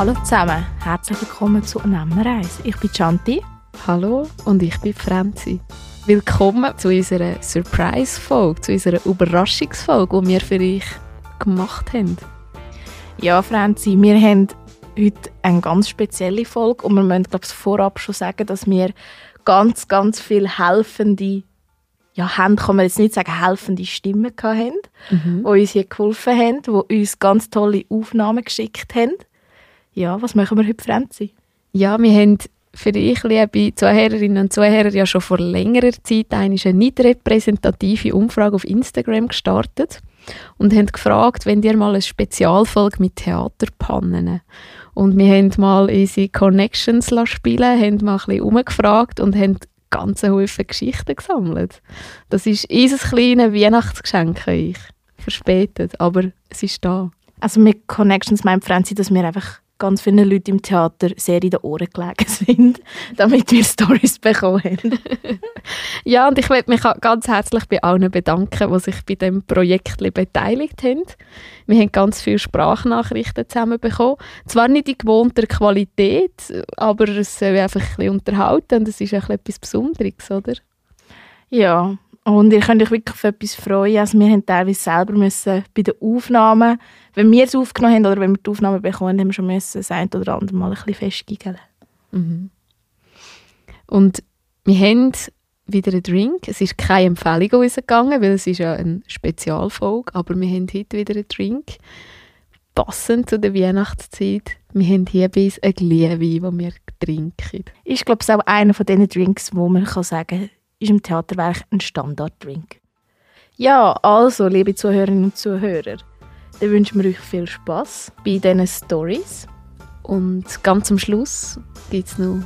Hallo zusammen, herzlich willkommen zu Nehmerreise. Ich bin Chanti. Hallo und ich bin Franzi. Willkommen zu unserer Surprise-Folge, zu unserer Überraschungsfolge, die wir für euch gemacht haben. Ja, Franzi, wir haben heute eine ganz spezielle Folge und wir müssen, glaube ich, vorab schon sagen, dass wir ganz, ganz viele helfende, ja, haben kann man jetzt nicht sagen, helfende Stimmen hatten, mhm. die uns hier geholfen haben, die uns ganz tolle Aufnahmen geschickt haben. Ja, was machen wir heute, Franzi? Ja, wir haben für dich, liebe Zuhörerinnen und Zuhörer, ja schon vor längerer Zeit eine nicht repräsentative Umfrage auf Instagram gestartet und haben gefragt, wenn ihr mal eine Spezialfolge mit Theaterpannen und wir haben mal unsere Connections spielen, haben mal ein bisschen umgefragt und haben ganze Haufen Geschichten gesammelt. Das ist unser kleines Weihnachtsgeschenk an euch. Verspätet, aber es ist da. Also mit Connections meint Franzi, dass wir einfach ganz viele Leute im Theater sehr in den Ohren gelegen sind, damit wir Stories bekommen haben. ja, und ich möchte mich ganz herzlich bei allen bedanken, die sich bei dem Projekt beteiligt haben. Wir haben ganz viele Sprachnachrichten zusammen bekommen. Zwar nicht in gewohnter Qualität, aber es soll einfach ein bisschen unterhalten und es ist auch etwas Besonderes, oder? Ja, und ihr könnt euch wirklich auf etwas freuen. Also wir haben teilweise selber müssen bei den Aufnahmen, wenn wir es aufgenommen haben oder wenn wir die Aufnahmen bekommen haben, wir schon müssen das ein oder andere Mal ein bisschen. Mhm. Und wir haben wieder einen Drink. Es ist keine Empfehlung rausgegangen, weil es ist ja eine Spezialfolge, aber wir haben heute wieder einen Drink. Passend zu der Weihnachtszeit. Wir haben hier bis ein Glühwein, den wir trinken. Ich glaube, es ist auch einer von diesen Drinks, wo man kann sagen kann, ist im Theaterwerk ein Standarddrink. Ja, also, liebe Zuhörerinnen und Zuhörer, dann wünschen wir euch viel Spaß bei diesen Stories. Und ganz am Schluss gibt es noch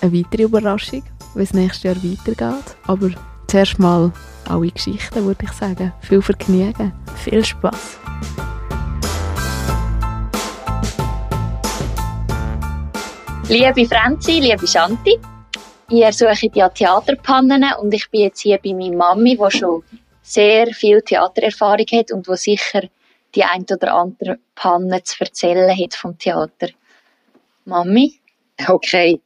eine weitere Überraschung, wie es nächstes Jahr weitergeht. Aber zuerst mal alle Geschichten, würde ich sagen. Viel Vergnügen. Viel Spaß. Liebe Franzi, liebe Shanti, ich ersuche ja Theaterpannen und ich bin jetzt hier bei meiner Mami, die schon sehr viel Theatererfahrung hat und wo sicher die ein oder andere Panne zu erzählen hat vom Theater. Mami? Okay,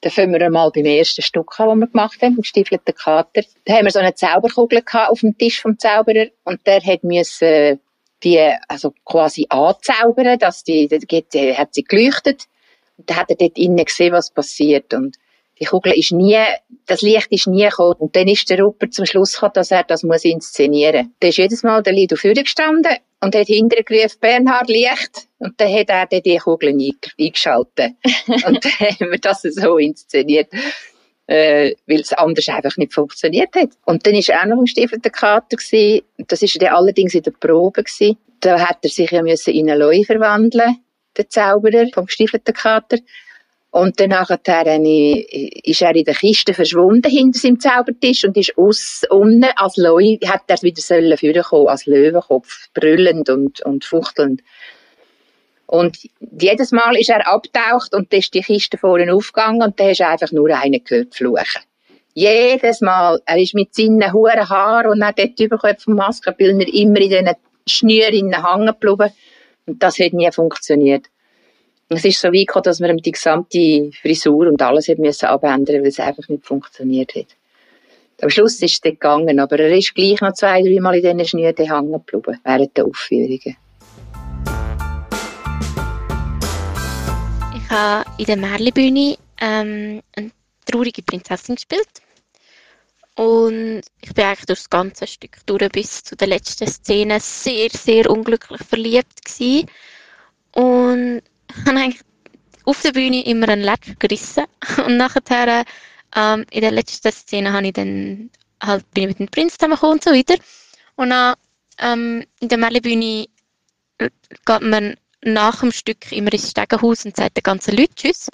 dann fangen wir mal beim ersten Stück an, das wir gemacht haben, im Stiefelten Kater. Da haben wir so eine Zauberkugel auf dem Tisch vom Zauberer und der hat müssen die also quasi anzaubern, dass die, die, die hat sie geleuchtet und dann hat er dort innen gesehen, was passiert und die Kugel ist nie, das Licht ist nie gekommen. Und dann ist der Rupert zum Schluss gekommen, dass er das muss inszenieren. Da ist jedes Mal der Lido gestanden und hat hinterher gerufen, Bernhard Licht. Und dann hat er dann die Kugel eingeschaltet. und dann haben wir das so inszeniert. Äh, weil es anders einfach nicht funktioniert hat. Und dann war er noch im Stiefelten Kater gewesen. Das war dann allerdings in der Probe gewesen. Da hat er sich ja müssen in einen Leu verwandeln, der Zauberer vom Stiefelten Kater. Und dann nachher ist er in der Kiste verschwunden hinter seinem Zaubertisch und ist aus, unten als Leu, hat er wieder sollen vorkommen, als Löwenkopf, brüllend und, und fuchtelnd. Und jedes Mal ist er abtaucht und dann ist die Kiste vorne aufgegangen und dann hast du einfach nur einen gehört fluchen. Jedes Mal. Er ist mit seinen hohen Haaren und er dort überkommen vom Maskenbildner immer in diesen Schnüren hängen geblieben. Und das hat nie funktioniert. Es ist so weit gekommen, dass wir die gesamte Frisur und alles müssen abändern, weil es einfach nicht funktioniert hat. Am Schluss ist es dann gegangen, aber er ist gleich noch zwei, drei Mal in diesen Schnüren hängen geblieben, während der Aufführungen. Ich habe in der Märlibühne ähm, eine traurige Prinzessin gespielt. Und ich bin eigentlich durch das ganze Stück durch bis zu der letzten Szene sehr, sehr unglücklich verliebt gewesen. Und habe eigentlich auf der Bühne immer einen Latsch gerissen. Und nachher ähm, in der letzten Szene habe ich dann halt bin ich mit dem Prinz zusammengekommen und so weiter. Und dann ähm, in der Melle-Bühne geht man nach dem Stück immer ins Stegenhaus und sagt den ganzen Leuten Tschüss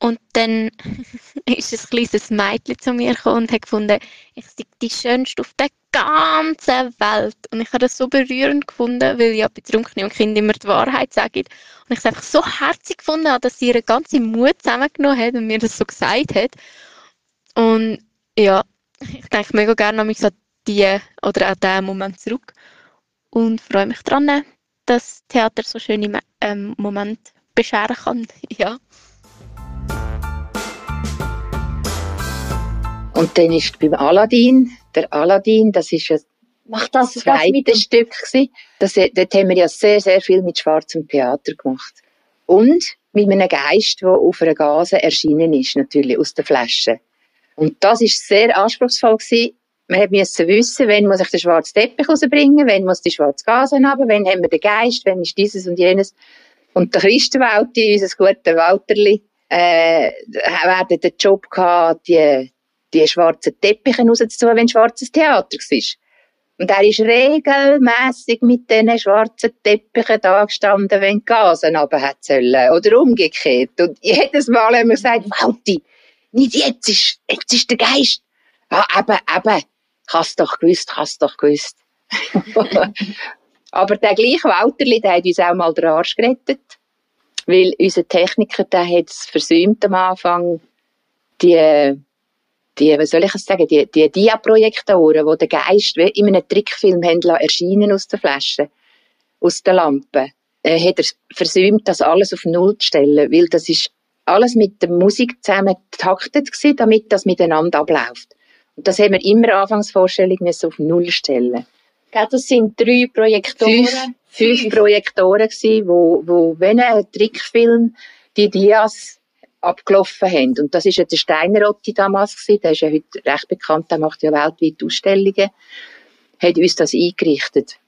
und dann ist ein kleines Mädchen zu mir gekommen und hat gefunden, ich sei die Schönste auf der ganzen Welt. Und ich habe das so berührend gefunden, weil ja betrunkene und Kinder immer die Wahrheit sagen. Und ich es einfach so herzig gefunden dass sie ihren ganzen Mut zusammengenommen hat und mir das so gesagt hat. Und ja, ich denke mega gerne an mich an die oder an diesen Moment zurück und freue mich daran, dass Theater so schöne ähm, Momente bescheren kann. Ja. Und dann ist beim Aladdin, der Aladdin, das ist ein Macht das, das zweite Stück gewesen. Das, dort haben wir ja sehr, sehr viel mit schwarzem Theater gemacht. Und mit einem Geist, der auf einer Gase erschienen ist, natürlich, aus der Flasche. Und das ist sehr anspruchsvoll gewesen. Man musste wissen, wann muss ich den schwarzen Teppich rausbringen, wann muss die schwarze Gase haben, wann haben wir den Geist, wann ist dieses und jenes. Und der Christenwalti, unser guter Walterli, äh, werden den Job gehabt, die, die schwarzen Teppiche rauszutun, wenn schwarzes Theater war. Und er ist regelmässig mit diesen schwarzen Teppichen da gestanden, wenn die Gasen runter sollen. Oder umgekehrt. Und jedes Mal haben wir gesagt, Walti, nicht jetzt ist, jetzt ist der Geist. Ja, eben, eben. Hast doch gewusst, hast doch gewusst. Aber der gleiche Walterli, der hat uns auch mal den Arsch gerettet. Weil unser Techniker, der hat es versäumt am Anfang, die die, was soll ich sagen, die, die Dia-Projektoren, die den Geist wie in einem Trickfilm haben erscheinen aus der Flasche, aus der Lampe, äh, hat er versäumt, das alles auf Null zu stellen, weil das ist alles mit der Musik zusammen getaktet gewesen, damit das miteinander abläuft. Und das haben wir immer Anfangsvorstellung müssen auf Null stellen. Ja, das sind drei Projektoren. Fünf, fünf Projektoren gewesen, wo, wo, wenn ein Trickfilm die Dias abgelaufen haben. Und das ist ja der Steinerotti damals gewesen. Der ist ja heute recht bekannt. Der macht ja weltweit Ausstellungen. Hat uns das eingerichtet.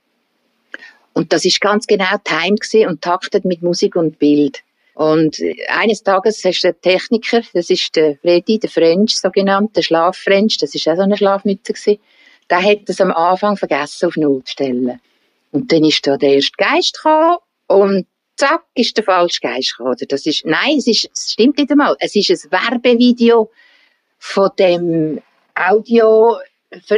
Und das ist ganz genau timed gewesen und taktet mit Musik und Bild. Und eines Tages hast du einen Techniker, das ist der Freddy, der French, so genannt, der Schlaffrench, das ist auch so eine Schlafmütze gewesen. Der hat das am Anfang vergessen auf Null zu stellen. Und dann ist da der erste Geist gekommen und zack, ist der falsche Geist gekommen. Das ist, nein, es ist, es stimmt nicht einmal. Es ist ein Werbevideo von dem Audio,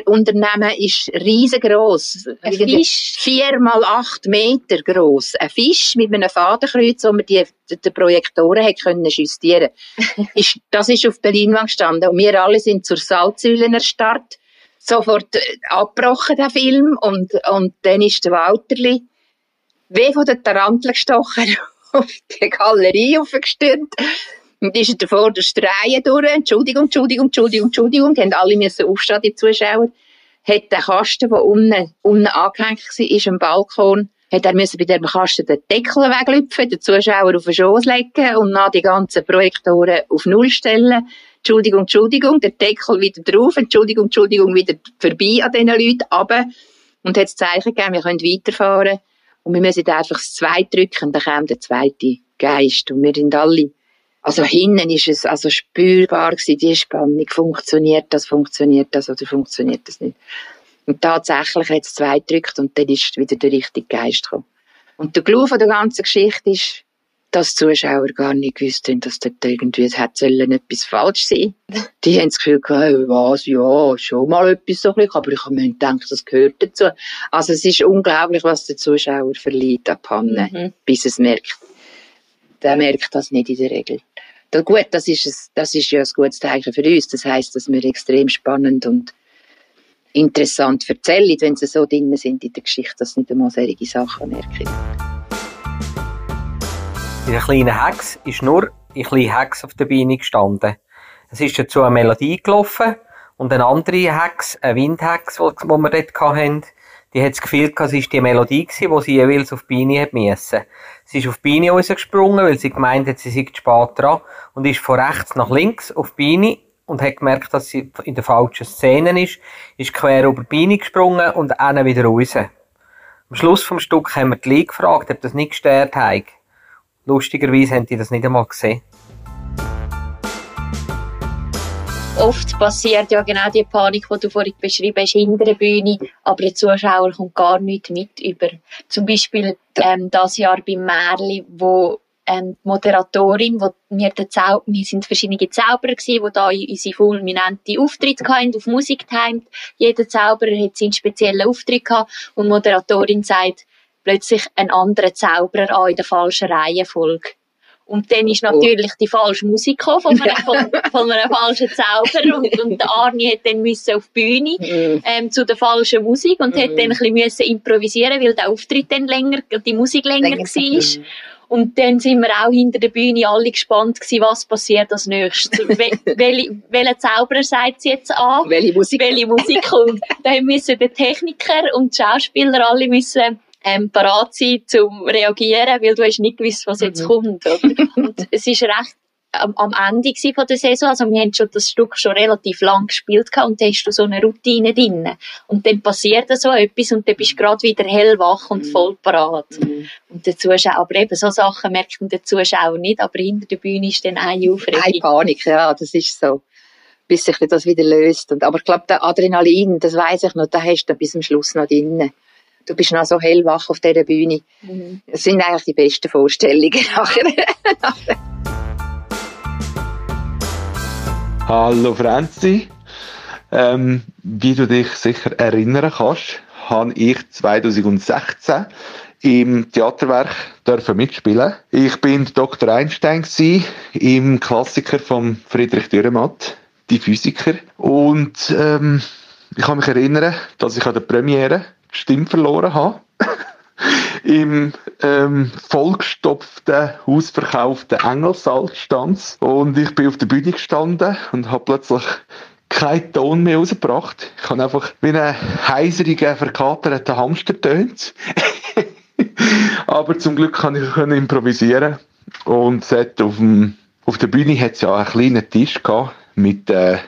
Unternehmen ist riesengroß. Ein Fisch? Vier mal acht Meter groß. Ein Fisch mit einem Fadenkreuz, wo man die, die Projektoren hat können justieren. ist, das ist auf der Leinwand gestanden. Und wir alle sind zur Salzsäule erstarrt. Sofort äh, abgebrochen, der Film. Und, und dann ist der Walterli, wie von der Tarantel gestochen, auf die Galerie aufgestürmt. Und ist in der Reihe durch. Entschuldigung, Entschuldigung, Entschuldigung, Entschuldigung. Die haben alle müssen aufstehen, die Zuschauer. Hat der Kasten, der unten, unten angehängt war, am Balkon, hat er müssen bei dem Kasten den Deckel weglüpfen, den Zuschauer auf den Schoß legen und dann die ganzen Projektoren auf Null stellen. Entschuldigung, Entschuldigung, der Deckel wieder drauf, Entschuldigung, Entschuldigung, wieder vorbei an diesen Leuten, aber Und hat das Zeichen gegeben, wir können weiterfahren. Und wir müssen einfach das Zweite drücken, dann kommt der zweite Geist. Und wir sind alle, also hinten ist es also spürbar gewesen, die Spannung, funktioniert das, funktioniert das oder funktioniert das nicht. Und tatsächlich hat es zwei gedrückt und dann ist wieder der richtige Geist gekommen. Und der Clou von der ganzen Geschichte ist, dass die Zuschauer gar nicht gewusst haben, dass dort irgendwie es hätte etwas falsch sein. Die haben das Gefühl gehabt, was, ja, schon mal etwas so ein aber ich habe mir gedacht, das gehört dazu. Also es ist unglaublich, was der Zuschauer verliert an Panne, mhm. bis es merkt. Der merkt das nicht in der Regel. Da, gut, das ist, ein, das ist ja ein gutes Zeichen für uns. Das heisst, dass wir extrem spannend und interessant erzählen, wenn sie so drin sind in der Geschichte, dass sie nicht einmal solche Sachen merken. In der kleinen Hex ist nur ein kleiner Hex auf der Beine gestanden. Es ist dazu eine Melodie gelaufen und eine andere Hex, eine Windhex, die wir dort hatten, die hat das Gefühl gehabt, es war die Melodie gewesen, die sie jeweils auf die Beine hat müssen. Sie ist auf die Beine rausgesprungen, weil sie gemeint hat, sie sei spät dran und ist von rechts nach links auf die Beine und hat gemerkt, dass sie in der falschen Szene ist, ist quer über die Beine gesprungen und dann wieder raus. Am Schluss vom Stück haben wir die Lee gefragt, ob das nicht gestört hat. Lustigerweise haben die das nicht einmal gesehen. Oft passiert ja genau die Panik, die du vorhin beschrieben hast, hinter der Bühne, aber der Zuschauer kommt gar nicht mit über. Zum Beispiel ähm, das Jahr beim Märli, wo ähm, die Moderatorin, wo wir, den Zau wir sind verschiedene Zauberer gewesen, die da unsere fulminante Auftritte hatten, auf Musik timed. Jeder Zauberer hat seinen speziellen Auftritt gehabt und die Moderatorin sagt, plötzlich einen anderen Zauberer an in der falschen Reihenfolge. Und dann ist natürlich die falsche Musik von einem, von, von einem falschen Zauber und, und der Arni hat dann müssen auf die Bühne mhm. ähm, zu der falschen Musik und hat mhm. dann ein bisschen müssen improvisieren, weil der Auftritt dann länger, die Musik länger, länger war. Und dann sind wir auch hinter der Bühne alle gespannt gewesen, was passiert als nächstes. Wel welcher Zauberer sagt sie jetzt an? Welche Musik? Welche Musik kommt? Dann müssen der Techniker und die Schauspieler alle müssen ähm, parat sein, zum reagieren, weil du hast nicht gewusst, was jetzt mhm. kommt. Oder? Und es ist recht am, am Ende von der Saison, also wir haben schon das Stück schon relativ lang gespielt gehabt und da hast du so eine Routine drin. Und dann passiert so etwas und dann bist du gerade wieder hellwach und mhm. voll parat. Mhm. Und der Zuschauer, aber eben so Sachen merkt der Zuschauer nicht, aber hinter der Bühne ist dann eine Aufregung. Eine Panik, ja, das ist so. Bis sich das wieder löst. Und, aber ich glaube, der Adrenalin, das weiß ich noch, da hast du bis zum Schluss noch drin. Du bist noch so hellwach auf dieser Bühne. Mhm. Das sind eigentlich die besten Vorstellungen nachher. Hallo Franzi. Ähm, wie du dich sicher erinnern kannst, habe ich 2016 im Theaterwerk dürfen mitspielen. Ich bin Dr. Einstein gewesen, im Klassiker von Friedrich Dürrematt, die Physiker. Und ähm, ich kann mich erinnern, dass ich an der Premiere Stimme verloren habe. im ähm, vollgestopften, ausverkauften Engelsaal stand und ich bin auf der Bühne gestanden und habe plötzlich keinen Ton mehr rausgebracht. Ich habe einfach wie einen heiserigen, verkaterten Hamster tönt. Aber zum Glück kann ich improvisieren und auf, dem, auf der Bühne hat es ja einen kleinen Tisch gehabt mit äh,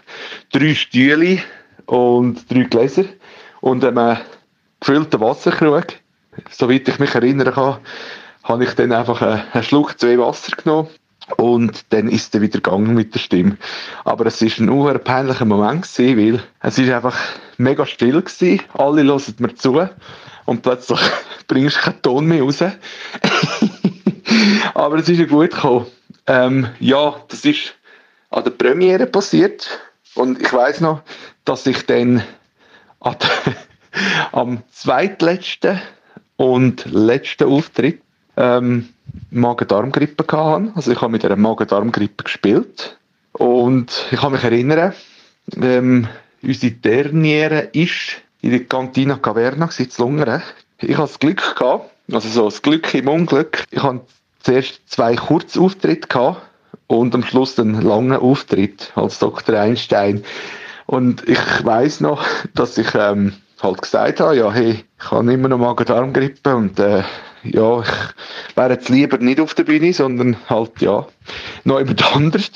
drei Stühlen und drei Gläser und einem gefüllten Wasserkrug soweit ich mich erinnern kann, habe ich dann einfach einen Schluck zwei Wasser genommen und dann ist er wieder gegangen mit der Stimme. Aber es ist ein peinlicher Moment gewesen, weil es ist einfach mega still gewesen. Alle hören mir zu und plötzlich bringst du keinen Ton mehr raus. Aber es ist ja gut gekommen. Ähm, ja, das ist an der Premiere passiert und ich weiß noch, dass ich dann am zweitletzten und letzten Auftritt ähm, Magen-Darm-Grippe gehabt. Also ich habe mit einer Magen-Darm-Grippe gespielt und ich kann mich erinnern, ähm, unsere Derniere ist in der Cantina Caverna in. Ich hatte das Glück gehabt, also so das Glück im Unglück. Ich hatte zuerst zwei Kurzauftritte gehabt und am Schluss einen langen Auftritt als Dr. Einstein. Und ich weiß noch, dass ich ähm, halt gesagt habe, ja, hey, ich habe immer noch Magen-Darm-Grippe und äh, ja, ich wäre jetzt lieber nicht auf der Bühne, sondern halt, ja, noch jemand anders.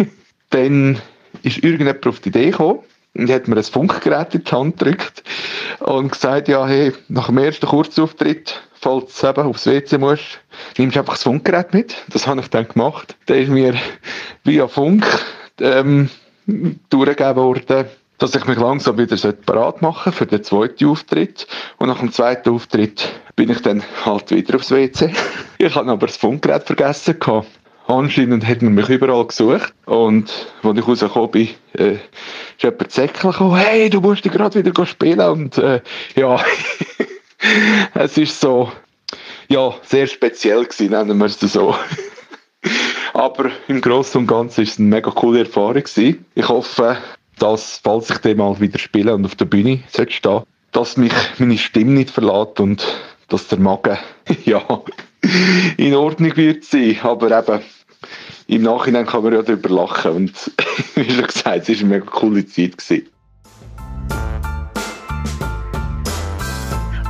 Dann ist irgendjemand auf die Idee gekommen und hat mir ein Funkgerät in die Hand gedrückt und gesagt, ja, hey, nach dem ersten Kurzauftritt, falls du eben aufs WC musst, nimmst du einfach das Funkgerät mit. Das habe ich dann gemacht. Da ist mir via Funk ähm, durchgegeben worden, dass ich mich langsam wieder parat machen für den zweiten Auftritt. Und nach dem zweiten Auftritt bin ich dann halt wieder aufs WC. Ich habe aber das Funkgerät vergessen gehabt. Anscheinend hat man mich überall gesucht. Und als ich rausgekommen bin, äh, ist jemand Säckchen gekommen, hey, du musst dich gerade wieder spielen. Und äh, ja, es ist so, ja, sehr speziell gewesen, nennen wir es so. Aber im Großen und Ganzen ist es eine mega coole Erfahrung gewesen. Ich hoffe, dass, falls ich dann mal wieder spiele und auf der Bühne stehen dass mich meine Stimme nicht verlässt und dass der Magen, ja, in Ordnung wird sein. Aber eben, im Nachhinein kann man ja darüber lachen. Und wie schon gesagt, es war eine mega coole Zeit. Gewesen.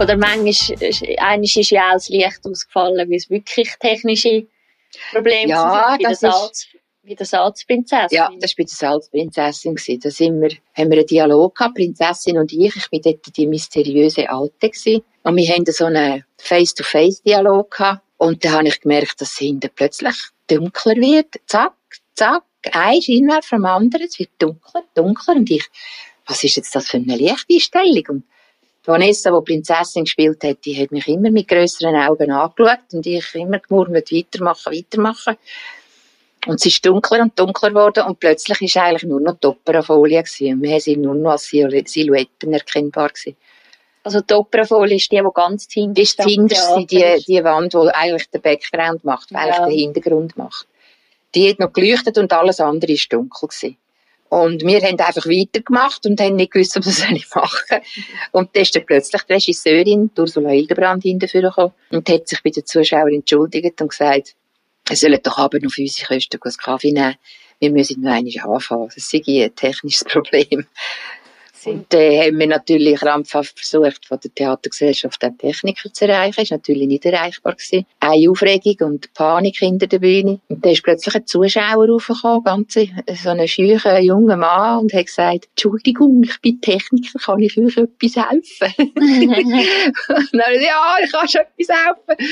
Oder manchmal eines ist ja auch das Licht ausgefallen, weil es wirklich technische Probleme ja, sind. Das ist, wie der Salzprinzessin. Ja, das war bei der Salzprinzessin. Da sind wir, haben wir einen Dialog gehabt, Prinzessin und ich. Ich war dort die mysteriöse Alte. Gewesen. Und wir haben so einen Face-to-Face-Dialog gehabt. Und da habe ich gemerkt, dass es hinten plötzlich dunkler wird. Zack, zack, ein Scheinwerfer vom anderen. Es wird dunkler, dunkler. Und ich, was ist jetzt das für eine Lichteinstellung? Und Vanessa, die Prinzessin gespielt hat, die hat mich immer mit grösseren Augen angeschaut und ich immer gemurmelt, weitermachen, weitermachen. Und es ist dunkler und dunkler geworden und plötzlich ist eigentlich nur noch die Operafolie gewesen. Wir sind nur noch als Silhouetten erkennbar gewesen. Also die Operafolie ist die, die ganz hinten ist. Die hinterste, die, die Wand, die eigentlich den Background macht, die ja. eigentlich den Hintergrund macht. Die hat noch geleuchtet und alles andere ist dunkel gewesen. Und wir haben einfach weitergemacht und haben nicht gewusst, was wir machen sollen. Und dann ist dann plötzlich die Regisseurin, Ursula Hildebrand, hinterher und hat sich bei den Zuschauern entschuldigt und gesagt, wir sollen doch aber noch für unsere Kosten einen Kaffee nehmen. Wir müssen noch einmal anfangen. Das ist ein technisches Problem. Und dann haben wir natürlich krampfhaft versucht, von der Theatergesellschaft den Techniker zu erreichen. Ist natürlich nicht erreichbar gewesen. Eine Aufregung und Panik hinter der Bühne. Und dann ist plötzlich ein Zuschauer raufgekommen, ganz so ein schücher junger Mann, und hat gesagt, Entschuldigung, ich bin Techniker, kann ich euch etwas helfen? und dann, ja, ich kann schon etwas helfen.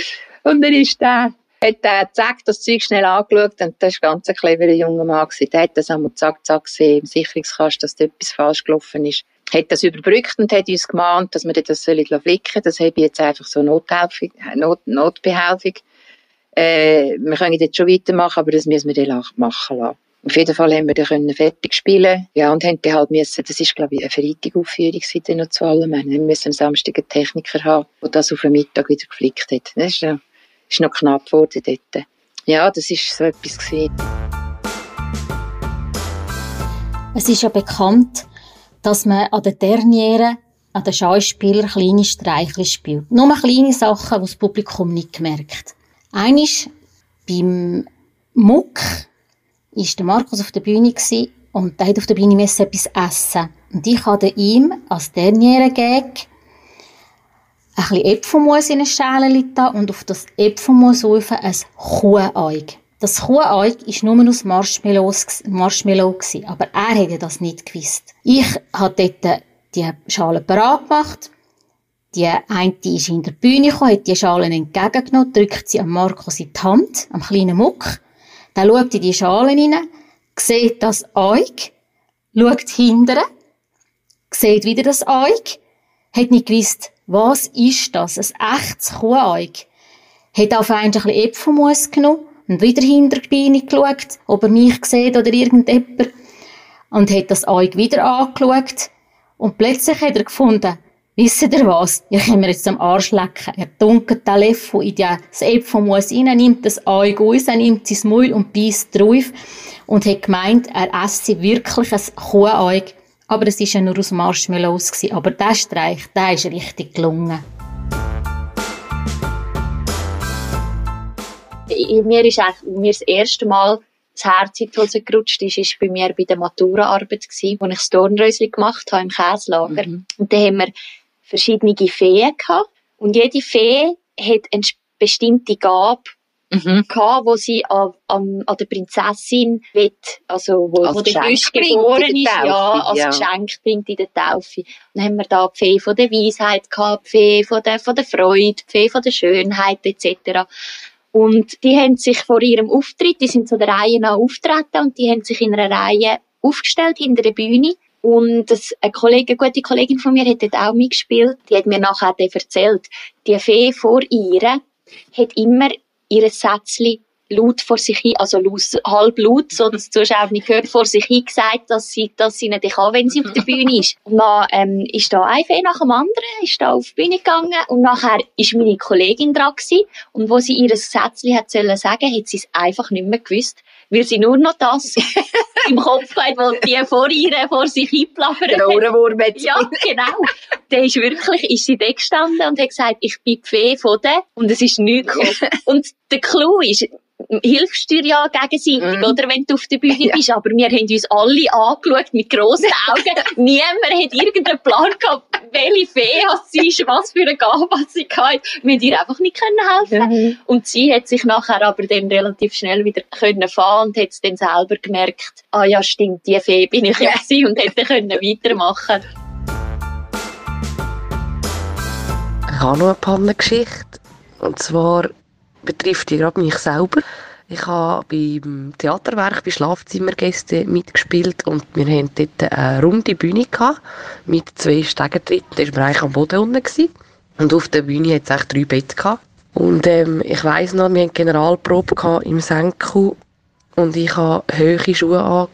Und dann ist der hat er zack, das Zeug schnell angeschaut und das war ganz ein cleverer junger Mann. Gewesen. Der hat das einmal zack, zack gesehen im Sicherungskasten, dass da etwas falsch gelaufen ist. Hat das überbrückt und hat uns gemahnt, dass wir das flicken sollen. Das habe ich jetzt einfach so Nothelfung, Not, Notbehelfung. Äh, wir können jetzt schon weitermachen, aber das müssen wir dann machen lassen. Auf jeden Fall haben wir dann fertig spielen Ja, und haben dann halt müssen, das ist, glaube ich, eine Freitagaufführung seit noch zu allem. Wir müssen am Samstag einen Techniker haben, der das auf den Mittag wieder geflickt hat. Das ist, ist noch knapp geworden dort. Ja, das ist so etwas gewesen. Es ist ja bekannt, dass man an den Dernieren, an den Schauspielern kleine Streiche spielt. Nur kleine Sachen, die das Publikum nicht merkt. Eines beim Muck war der Markus auf der Bühne und der hat auf der Bühne etwas essen. Und ich habe ihm als Derniere-Gag ein bisschen Äpfelmus in eine Schale da und auf das Äpfelmus rauf ein Kuheig. Das Kuheig war nur aus Marshmallow, Marshmallow aber er hätte das nicht gewusst. Ich habe dort die Schale parat gemacht. Die eine ist in der Bühne gekommen, hat die Schalen entgegengenommen, drückt sie an Markus in die Hand, am kleinen Muck. Dann schaut in die Schalen rein, sieht das Eug, schaut hinterher, sieht wieder das Eug, hat nicht gewusst, was ist das? Ein echtes Kuheig. Hat auf ein bisschen Äpfelmus genommen und wieder hinter die Beine geschaut, ob er mich sieht oder irgendjemand. Und hat das Eig wieder angeschaut. Und plötzlich hat er gefunden, wisst ihr was? Ihr könnt mir jetzt am Arsch lecken. Er dunkelt den Löffel in das Äpfelmus rein, nimmt das Eig aus, er nimmt sein Maul und beißt drauf. Und hat gemeint, er esse wirklich ein Kuheig aber es war ja nur aus Marshmallows. Gewesen. Aber der Streich, der ist richtig gelungen. Mir ist eigentlich mir das erste Mal das Herz in die Hose gerutscht ist, ist bei mir bei der Maturaarbeit gewesen, wo ich das Turnrösli gemacht habe im Käslager. Mhm. Und da haben wir verschiedene Feen gehabt. Und jede Fee hat eine bestimmte Gabe mhm. gehabt, wo sie an, an, an der Prinzessin will, also wo, als wo der frisch geboren ist, ja, als ja. Geschenk bringt in der Taufe. Dann haben wir da die Fee von der Weisheit gehabt, die Fee von der, von der Freude, die Fee von der Schönheit etc. Und die haben sich vor ihrem Auftritt, die sind so der Reihe nach auftreten und die haben sich in einer Reihe aufgestellt hinter der Bühne. Und das, eine, Kollegin, eine gute Kollegin von mir hat dort auch mitgespielt. Die hat mir nachher erzählt, die Fee vor ihr hat immer ihr Sätzchen laut vor sich hin, also halb laut, so dass die Zuschauer nicht hört, vor sich hin gesagt, dass sie, dass sie nicht kann, wenn sie auf der Bühne ist. Und dann, ähm, ist da ein Fee nach dem anderen, ist da auf die Bühne gegangen und nachher ist meine Kollegin dran gewesen und wo sie ihr Sätzchen hat sollen sagen, hat sie es einfach nicht mehr gewusst weil sie nur noch das im Kopf hat, was die vor ihr vor sich hinplappern. Der Ohrenwurm Ja, genau. Der ist wirklich, ist sie da gestanden und hat gesagt, ich bin die Fee von der und es ist nichts gekommen. und der Clou ist, hilfst dir ja gegenseitig, mm. oder, wenn du auf der Bühne ja. bist. Aber wir haben uns alle angeschaut mit grossen Augen. Niemand hat irgendeinen Plan gehabt, welche Fee sie ist, was für eine Gabe sie hatte. Wir haben ihr einfach nicht helfen mhm. Und sie hat sich nachher aber dann relativ schnell wieder können fahren und hat es dann selber gemerkt, ah ja, stimmt, die Fee bin ich ja und hätte können weitermachen Ich habe noch eine Pannengeschichte. Und zwar betrifft gerade mich selber. Ich habe beim Theaterwerk bei Schlafzimmergästen mitgespielt und wir hatten dort eine runde Bühne gehabt, mit zwei Stegentritten. Da war eigentlich am Boden unten. Gewesen. Und auf der Bühne hatte es drei Betten. Gehabt. Und ähm, ich weiss noch, wir hatten Generalprobe im Senku und ich hatte hohe Schuhe an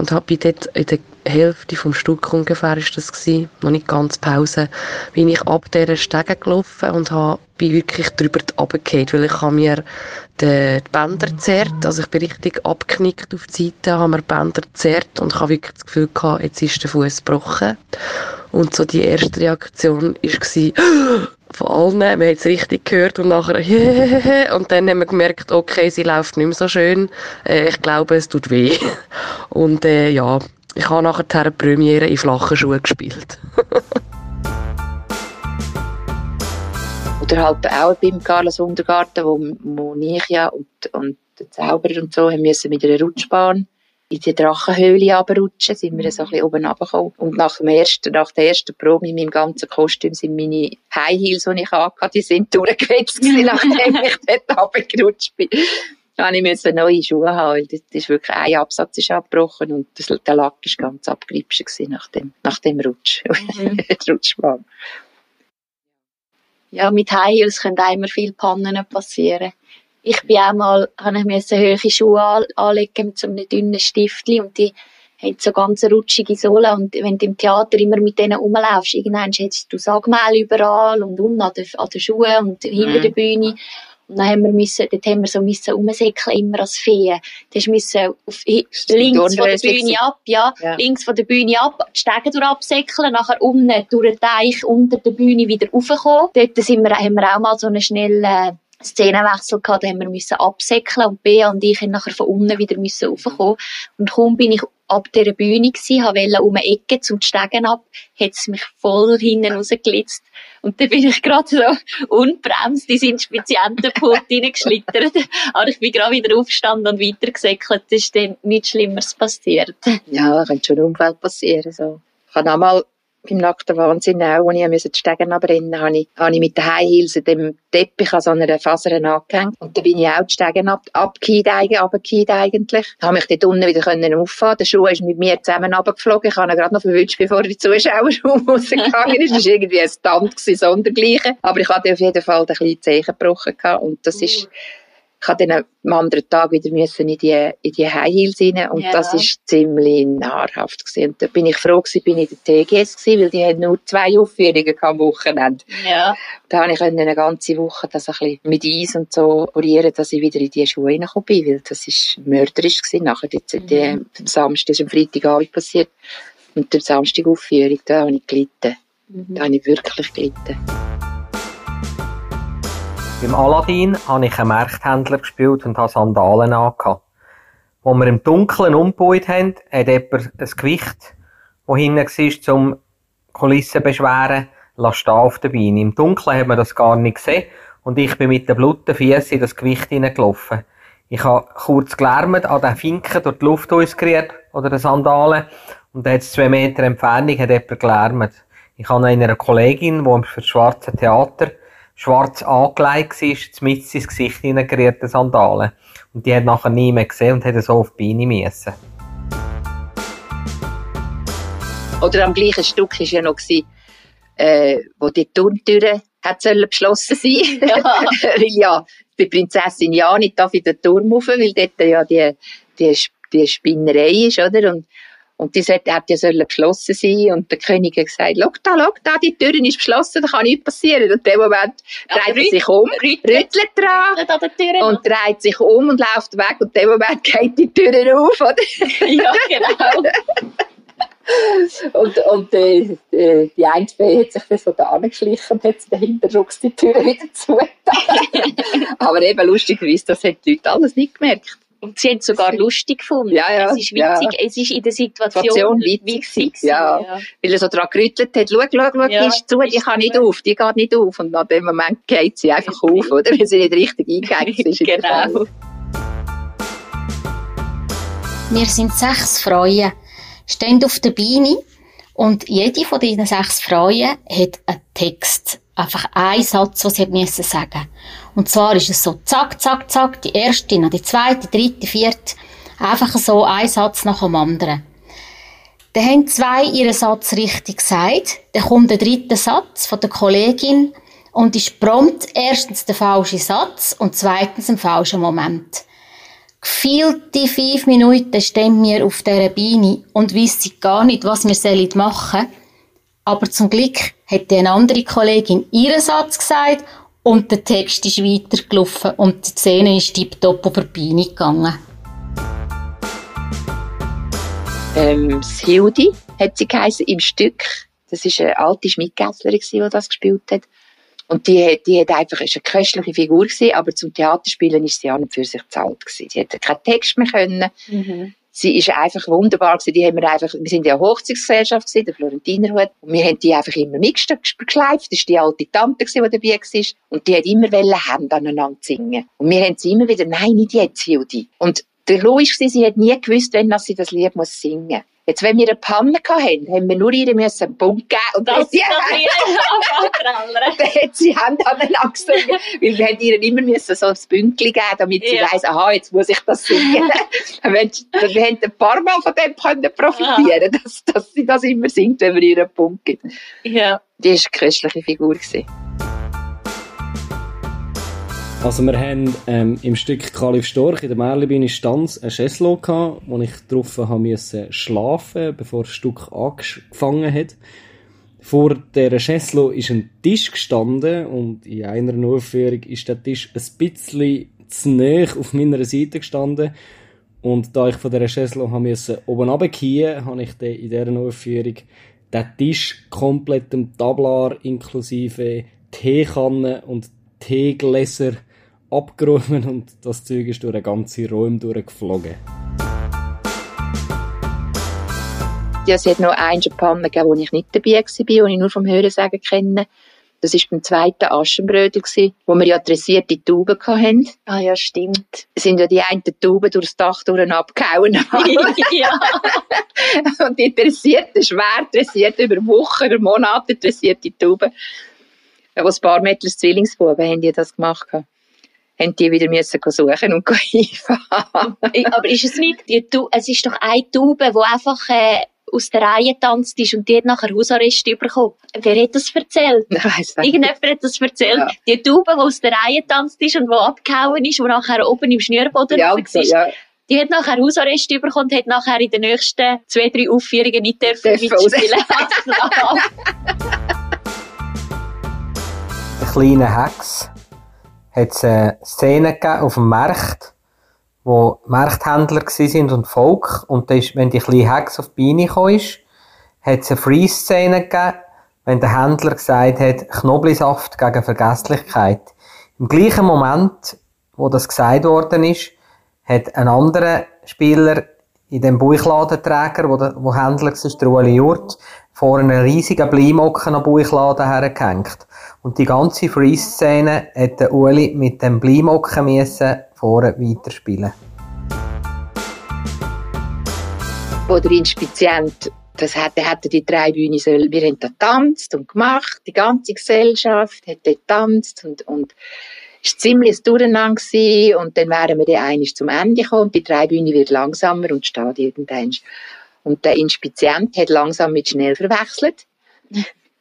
und habe dort in der Hälfte vom Stück ungefähr ist das gewesen, noch nicht ganz Pause, bin ich ab dieser Stege gelaufen und habe, bin wirklich drüber runtergefallen, weil ich habe mir die Bänder zerrt, also ich bin richtig abgeknickt auf die Seite, habe mir die Bänder zerrt und habe wirklich das Gefühl gehabt, jetzt ist der Fuß gebrochen. Und so die erste Reaktion war, von allen, wir haben es richtig gehört und nachher und dann haben wir gemerkt, okay, sie läuft nicht mehr so schön, äh, ich glaube, es tut weh. Und äh, ja, ich habe nachher eine Premiere in flachen Schuhen gespielt. Oder halt auch beim Carlos Untergarten, wo, ja und, und der Zauberer und so haben müssen mit einer Rutschbahn in die Drachenhöhle runterrutschen, sind wir so ein bisschen oben runtergekommen. Und nach, dem ersten, nach der ersten Probe in meinem ganzen Kostüm sind meine High Heels, die ich hatte, die sind durchgewetzt nachdem ich dort runtergerutscht bin. Dann musste ich neue Schuhe haben, weil das, das ist wirklich ein Absatz ist abgebrochen und das, der Lack ist ganz abgeripscht nach dem, nach dem Rutsch, mhm. Rutschbahn. Ja, mit High Heels können immer viele Pannen passieren ich bin auch mal, habe ich mir hohe Schuhe anlegen mit so einem dünnen Stiftli und die haben so ganz rutschige Sohlen und wenn du im Theater immer mit denen rumlaufst, irgendwann hättest du Sagmehl überall und unten an den, an den Schuhen und hinter mhm. der Bühne. Und dann haben wir müssen, dort haben wir so müssen umsäckeln, immer als Feen. Du müssen auf, links von der Bühne ab, ja, ja, links von der Bühne ab, die Stege durch absäckeln, nachher unten durch den Teich unter der Bühne wieder raufkommen. Dort sind wir, haben wir auch mal so eine schnelle, Szenenwechsel gehabt, da haben wir müssen absäckeln und Bea und ich haben nachher von unten wieder müssen raufkommen. Und kaum bin ich ab dieser Bühne gsi, wollte um eine Ecke zum Stegen ab, hat es mich voll hinten rausgelitzt. Und dann bin ich gerade so unbremst ins Inspizientenpult hineingeschlittert. Aber ich bin gerade wieder aufgestanden und weitergesäckelt. Es ist dann nichts Schlimmeres passiert. Ja, könnte schon ein Unfall passieren, so. Ich habe einmal beim nackten Wahnsinn auch, als ich musste die Stegen abbrennen habe ich, habe ich mit den High Heels dem Teppich an so einer Faser angehängt. Und da bin ich auch die Stegen ab, abgekehrt eigentlich. Ich habe mich dort unten wieder können auffahren. Der Schuh ist mit mir zusammen runtergeflogen. Ich habe ihn gerade noch verwünscht, bevor der Zuschauerraum rausgegangen ist. Das war irgendwie ein Stand, sondergleichen. Aber ich hatte auf jeden Fall ein bisschen Zeichen gebrochen. Und das ist, ich habe dann am anderen Tag wieder müssen in die, in die High Heels rein und ja. das ist ziemlich nahrhaft gewesen. Und da bin ich froh gewesen, bin ich in der TGS gewesen, weil die haben nur zwei Aufführungen am Wochenende. Ja. Da habe ich eine ganze Woche das ein bisschen mit Eis und so parieren, dass ich wieder in die Schuhe reingekommen bin, weil das ist mörderisch gewesen. Nachher die, die, mhm. am Samstag, ist am Freitagabend passiert, und der Samstag Aufführung, da habe ich gelitten. Mhm. Da habe ich wirklich gelitten. Beim Aladdin habe ich einen Markthändler gespielt und habe Sandalen angehabt. Wo wir im Dunkeln umgebaut haben, hat jemand ein Gewicht, das hinten war, zum Kulissen beschweren, stehen auf der Beine. Im Dunkeln hat man das gar nicht gesehen und ich bin mit den blutigen Füßen in das Gewicht hineingelaufen. Ich habe kurz gelärmt, an den Finken durch die Luft ausgerührt, oder den Sandalen, und es zwei Meter Entfernung, hat jemand gelärmt. Ich habe einer Kollegin, die für das Schwarze Theater schwarz angelegt war, mit ins Gesicht hineingerierte Sandalen. Und die hat nachher nie mehr gesehen und hat so auf die Beine müssen. Oder am gleichen Stück war ja noch, äh, wo die Turmtüre hat sollen beschlossen sein. Ja. weil ja, die Prinzessin ja nicht darf in den Turm rauf, weil dort ja die, die, die Spinnerei ist, oder? Und und die sollte, hätte ja sollen geschlossen sein. Und der König hat gesagt, schau da, schau da, die Tür ist geschlossen, da kann nichts passieren. Und in dem Moment dreht er sich um, rüttelt dran und dreht sich um und läuft weg. Und in dem Moment geht die Tür auf, oder? ja, genau. und, und äh, die eine Fee hat sich dann so da angeschlichen und hat dahinter die Tür wieder zu. Aber eben lustigerweise, das haben die Leute alles nicht gemerkt. Und sie haben es sogar lustig gefunden. Ja, ja. Es ist witzig, ja. es ist in der Situation, Situation witzig. witzig ja. ja. Weil er so dran gerüttelt hat, schau, schau, schau, ja. ist zu, die kann nicht auf, die geht nicht auf. Und nach dem Moment geht sie einfach auf, oder? Weil sie nicht richtig eingehängt ist. genau. Wir sind sechs Frauen, stehen auf der Beine und jede von diesen sechs Frauen hat einen Text einfach ein Satz, was sie müssen sagen. Und zwar ist es so, zack, zack, zack, die erste, dann die zweite, dritte, vierte, einfach so ein Satz nach dem anderen. Dann haben zwei ihren Satz richtig gesagt, dann kommt der dritte Satz von der Kollegin und ist prompt erstens der falsche Satz und zweitens ein falscher Moment. Gefehlte fünf Minuten stehen wir auf dieser Beine und wissen gar nicht, was wir machen sollen. Aber zum Glück hat eine andere Kollegin ihren Satz gesagt und der Text ist weitergelaufen und die Szene ist tiptop über die Beine gegangen. Ähm, Hildi hat sie geheißen, im Stück. Das war eine alte Schmidgässlerin, die das gespielt hat. Und die, die hat einfach, ist eine köstliche Figur gewesen, aber zum Theaterspielen ist sie an und für sich zahlt gewesen. Sie hätte keinen Text mehr können. Mhm. Sie ist einfach wunderbar gewesen. Die haben wir einfach, wir sind ja eine Hochzeitsgesellschaft gewesen, der Florentinerhut. Und wir haben die einfach immer mitgeschleift. Das war die alte Tante gewesen, die dabei war. Und die hat immer Hände aneinander singen. Und wir haben sie immer wieder, nein, nicht jetzt, Hildi. Und der Lou war, sie hat nie gewusst, wenn sie das Lied muss singen muss. Jetzt, wenn wir eine Panne hatten, haben wir nur ihr müssen einen Punkt geben und das sie, dann hat sie Hände aneinander gesungen, weil wir haben ihr immer müssen so ein Bündchen geben, damit sie ja. weiss, aha, jetzt muss ich das singen. wir haben ein paar Mal von dem können profitieren, dass, dass sie das immer singt, wenn wir ihr einen Punkt geben. Ja. Die war eine köstliche Figur. Gewesen. Also wir haben ähm, im Stück Kalif Storch in der Merlibine Stanz ein Cheslo gehabt, wo ich drauf haben musste schlafen, bevor das Stück angefangen hat. Vor der Cheslo ist ein Tisch gestanden und in einer Aufführung ist der Tisch ein bisschen zu nah auf meiner Seite gestanden. Und da ich von der Cheslo musste oben runtergehen, habe ich dann in dieser Aufführung den Tisch komplett im Tablar inklusive Teekanne und Teegläser abgeräumt und das Zeug ist durch den ganzen Raum durchgeflogen. Ja, es hat noch eine Panne gegeben, wo ich nicht dabei war, die ich nur vom Hörensagen kenne. Das war beim zweiten Aschenbrödel, wo wir ja dressierte Tauben hatten. Ah ja, stimmt. Es sind ja die einen Tauben durchs Dach durch abgehauen. ja. Und die dressierte, schwer dressierte, über Wochen, über Monate dressierte Tauben. Wo ein paar Meter Zwillingsbuben haben die das gemacht haben die wieder müssen suchen und einfahren. Aber ist es nicht, die, es ist doch eine Taube, die einfach äh, aus der Reihe tanzt ist und die hat nachher Hausarrest bekommen. Wer hat das erzählt? Ich weiss nicht. Irgendjemand hat das erzählt. Ja. Die Taube, die aus der Reihe tanzt ist und die abgehauen ist, die nachher oben im Schnürboden ja, so, ja. Die hat nachher Hausarrest bekommen und hat nachher in den nächsten zwei, drei Aufführungen nicht dürfen mitspielen. Ein kleiner Hex hat es eine Szene gegeben auf dem Markt, wo Markthändler sind und Volk. Und da ist, wenn die kleine Hex auf die Beine kam, hat es eine Freeze-Szene gegeben, wenn der Händler gesagt hat, Knoblauchsaft gegen Vergesslichkeit. Im gleichen Moment, wo das gesagt worden ist, hat ein anderer Spieler in dem Buchladenträger, wo, der, wo Händler war, der Ueli Jurt, vor einer riesigen Bleimocken am Buchladen hergehängt. Und die ganze Freeze-Szene hat der Uli mit dem Bleimocken müssen vorne weiterspielen. Wo der Inspizient das hätte, hätte die drei Bühne sollen, wir haben da getanzt und gemacht, die ganze Gesellschaft hat dort getanzt und, und es war ziemlich durcheinander gewesen, und dann wären wir dann eigentlich zum Ende gekommen und die drei Bühne wird langsamer und steht irgendwann. Und der Inspizient hat langsam mit schnell verwechselt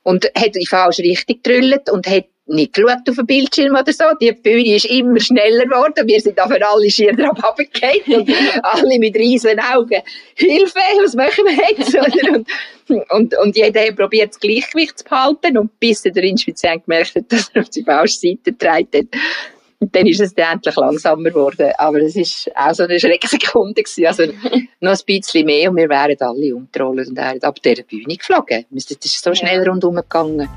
und hat in falsche Richtung gedrüllt und hat nicht geschaut auf den Bildschirm oder so. Die Bühne ist immer schneller geworden. Wir sind dafür alle schier drauf runtergefallen. Alle mit riesen Augen. Hilfe, was machen wir jetzt? und, und, und jeder hat probiert, das Gleichgewicht zu behalten. Und bis der Inspizient gemerkt hat, dass er auf die falsche Seite getragen hat. Und dann ist es dann endlich langsamer geworden. Aber es ist auch so eine Schrecksekunde gewesen. Also, noch ein bisschen mehr und wir wären alle umtrollt und wären ab dieser Bühne geflogen. Es ist so schnell rundherum gegangen.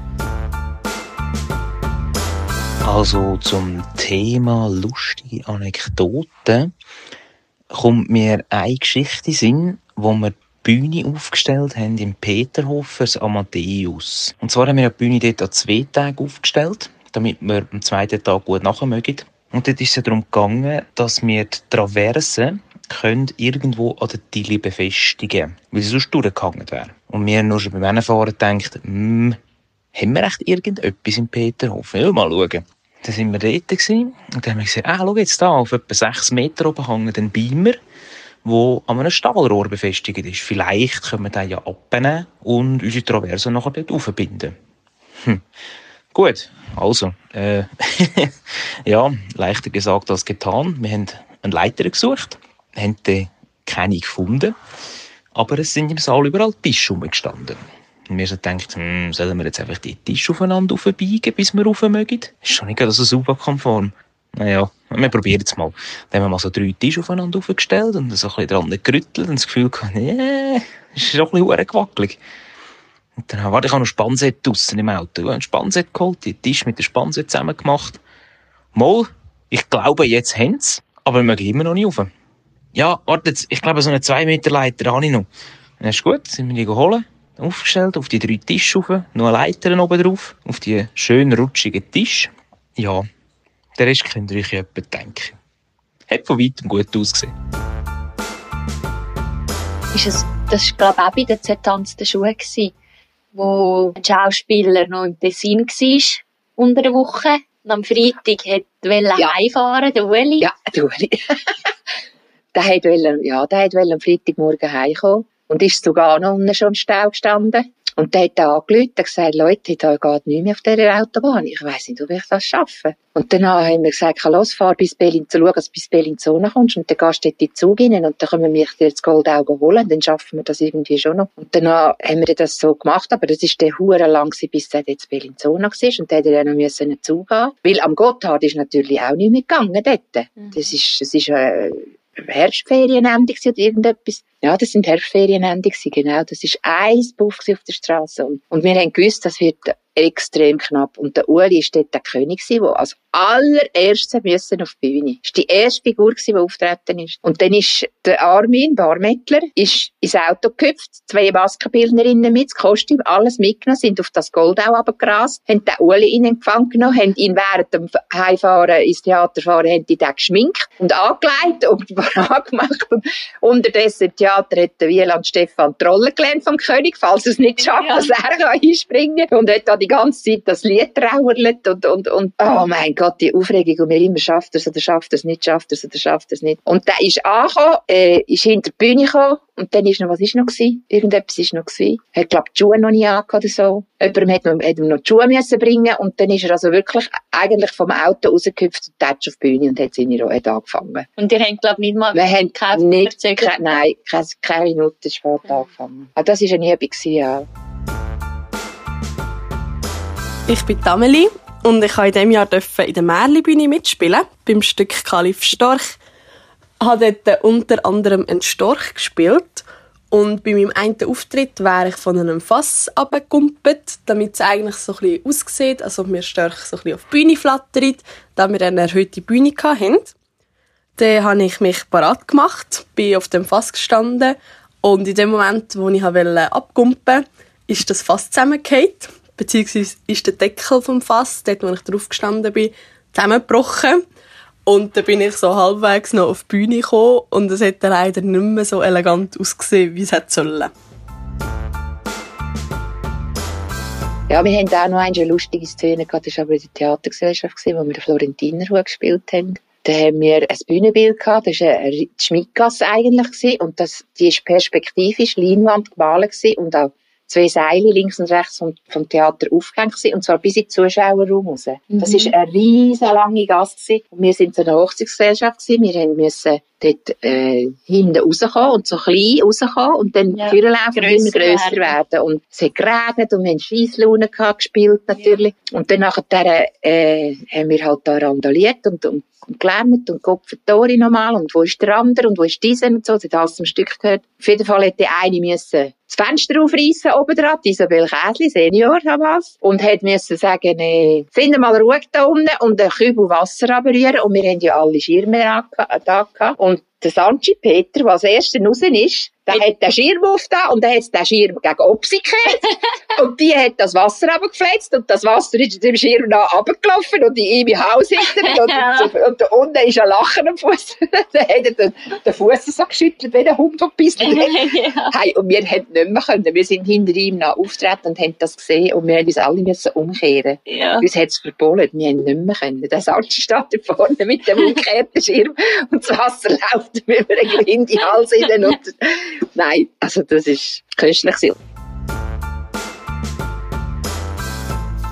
Also zum Thema lustige Anekdoten kommt mir eine Geschichte in Sinn, wo wir die Bühne aufgestellt haben im Peterhofers Amadeus. Und zwar haben wir die Bühne dort an zwei Tagen aufgestellt damit wir am zweiten Tag gut nachher mögen. Und dort ist es darum gegangen, dass wir die Traverse können irgendwo an der Tilly befestigen, weil sie sonst durchgehangen wäre. Und wir nur schon beim Rennfahren gedacht, hm, haben wir echt irgendetwas im Peterhof? Ja, mal schauen. Dann sind wir dort und dann haben wir gesagt, ah, schau jetzt da, auf etwa sechs Meter oben hängt ein Beamer, wo an einem Stahlrohr befestigt ist. Vielleicht können wir den ja abnehmen und unsere Traverse nachher dort aufbinden. Hm. Gut, also, äh, ja, leichter gesagt als getan. Wir haben eine Leiter gesucht, haben dann keine gefunden, aber es sind im Saal überall Tische rumgestanden. Und wir haben gedacht, hm, sollen wir jetzt einfach die Tische aufeinander aufbiegen, bis wir rauf mögen? Ist schon nicht so super konform. Naja, wir probieren es mal. Dann haben wir mal so drei Tische aufeinander aufgestellt und so ein bisschen dran gerüttelt und das Gefühl gehabt, nee, ist schon ein bisschen gewackelig. Und dann, warte, ich habe noch Spannset draussen im Auto. Ein Spannset geholt, den Tisch mit dem Spannset zusammen gemacht. Mal, ich glaube, jetzt haben sie aber wir mögen immer noch nicht rauf. Ja, warte ich glaube, so eine 2 Meter Leiter habe ich noch. Dann ist gut, sind wir die geholt, aufgestellt, auf die drei Tische rauf, noch eine Leiter oben drauf, auf die schön rutschigen Tisch. Ja, der Rest könnt ihr euch etwa denken. Hat von weitem gut ausgesehen. Ist es, das war, glaube ich, auch bei den zertanzten Schuhen, gewesen, wo ein Schauspieler noch im Tessin war, unter der Woche. Und am Freitag wollte Ja. heimfahren, der Ueli. Ja, der Uli. der hat wollen, ja, der hat am Freitagmorgen heimkommen. Und ist sogar noch unten schon im Stau gestanden. Und der hat da angerufen und gesagt, Leute, da geht nichts mehr auf dieser Autobahn. Ich weiss nicht, ob ich das schaffe. Und dann haben wir gesagt, los, fahr bis Bellinzona, dass du bis Bellinzona kommst. Und dann gehst du dort in den Zug rein und dann können wir dir das Goldauge holen. Dann schaffen wir das irgendwie schon noch. Und dann haben wir das so gemacht, aber das ist der Hure lang bis er dort in Bellinzona war. Und dann hat er noch müssen einen Zug haben. Weil am Gotthard ist natürlich auch nicht mehr gegangen dort. Das ist, das ist, äh, Herbstferienende oder irgendetwas. Ja, das sind Herbstferienende genau. Das ist ein gewesen auf der Straße. Und, wir haben gewusst, das wird extrem knapp. Und der Uli ist dort der König der als allererstes müssen auf die Bühne. Das war die erste Figur die auftreten ist. Und dann ist der Armin, Barmettler, ist ins Auto gehüpft, zwei Maskenbildnerinnen mit, das Kostüm, alles mitgenommen, sind auf das Goldau runtergerast, haben den Uli in Empfang genommen, haben ihn während dem Heimfahren ins Theater fahren, haben die den geschminkt und angelegt und parat gemacht. Und unterdessen im Theater hat der Wieland Stefan die Rolle gelernt vom König, falls es nicht schafft, dass er einspringen kann. Und hat da die ganze Zeit das Lied trauerlet und, und, und, oh mein Gott, die Aufregung. Und mir immer, schafft es oder schafft es nicht, schafft es oder schafft es nicht. Und der ist angekommen, äh, ist hinter die Bühne gekommen und dann ist noch, was ist noch gewesen? Irgendetwas ist noch gewesen. Er hat, glaub, die Schuhe noch nicht angehabt oder so. Jemandem hat, noch- hat ihm noch die Schuhe müssen bringen und dann ist er also wirklich eigentlich vom Auto rausgehüpft und tätscht auf die Bühne und hat seine Rolle angefangen. Und ihr habt, glaube ich, nicht mal Wir haben keine nicht, keine, nein, keine, keine Minute spät angefangen. Ah, das war eine Übung, ja. Ich bin Amelie und ich durfte in diesem Jahr dürfen in der Märli-Bühne mitspielen, beim Stück Kalif Storch. Habe dort unter anderem einen Storch gespielt und bei meinem einen Auftritt wäre ich von einem Fass abgekumpelt, damit es eigentlich so ein bisschen aussieht, als ob mir Storch so ein auf die Bühne flattert, da wir eine erhöhte Bühne hatten. Dann habe ich mich parat gemacht, bin auf dem Fass gestanden und in dem Moment, wo ich wollte abkumpen, ist das Fass zusammengefallen, beziehungsweise ist der Deckel vom Fass, dort wo ich drauf gestanden bin, zusammengebrochen. Und dann bin ich so halbwegs noch auf die Bühne gekommen und es hat leider nicht mehr so elegant ausgesehen, wie es hätte sollen. Ja, wir haben auch noch eine lustige Szene gehabt, das war aber in der Theatergesellschaft, wo wir den Florentinerhut gespielt haben. Da haben wir ein Bühnenbild gehabt, das war eine Schmiedgasse und das, die ist perspektivisch Leinwand gemalt und auch zwei Seile links und rechts vom, vom Theater aufgehängt gewesen, und zwar bis in den Zuschauerraum raus. Das Mhm. ist eine riesen lange Gasse gewesen. und wir sind so eine Hochzeitsgesellschaft gewesen, wir haben müssen dort, äh, hinten rauskommen und so klein rauskommen und dann Ja, ja, laufen und immer grösser grösser werden. werden. Und es hat geregnet und wir haben Scheisslaune gespielt natürlich. Und dann nachher, äh, haben wir halt da randaliert und, und, und gelärmt und für Tori nochmal und wo ist der andere und wo ist dieser und so. Das hat alles zum Stück gehört. Auf jeden Fall hätte eine müssen das Fenster aufreißen oben dran, Isabel Käsli, Senior damals, und hat müssen sagen, äh, finden mal Ruhe da unten und einen Kübel Wasser abrühren und wir haben ja alle Schirme da gehabt. Der Sanchi Peter, der als erster raus ist, der hat den Schirm aufgetan und dann hat den Schirm gegen Opsi gekehrt. und die hat das Wasser runtergefletzt und das Wasser ist dem Schirm nach runtergelaufen und in ihm Haus hinten und, und, und da unten ist ein Lachen am Fuß. dann hat er den, den Fuß so geschüttelt, wie ein Hund, der gebissen hat. Hey, und wir hätten nicht mehr können. Wir sind hinter ihm nach auftreten und haben das gesehen und wir haben uns alle müssen umkehren. Ja. Uns hat es verbohlen. Wir haben nicht mehr können. Der Sanchi steht da vorne mit dem umgekehrten Schirm und das Wasser läuft über in die Hals rein. Und, nein, also das ist köstlich.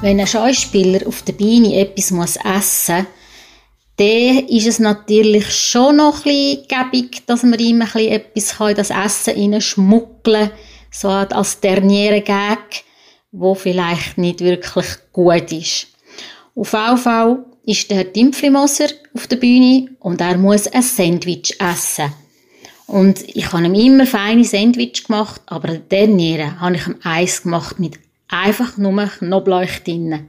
Wenn ein Schauspieler auf der Bühne etwas muss essen muss, dann ist es natürlich schon noch ein gäbig, dass man ihm ein etwas in das Essen hineinschmuggeln kann, so als derniere Gag, wo vielleicht nicht wirklich gut ist. Auf jeden Fall ist der Herr Dimpflimoser auf der Bühne und er muss ein Sandwich essen. Und ich habe ihm immer feine Sandwich gemacht, aber der derniere habe ich ihm Eis gemacht mit einfach nur Knoblauch drinnen.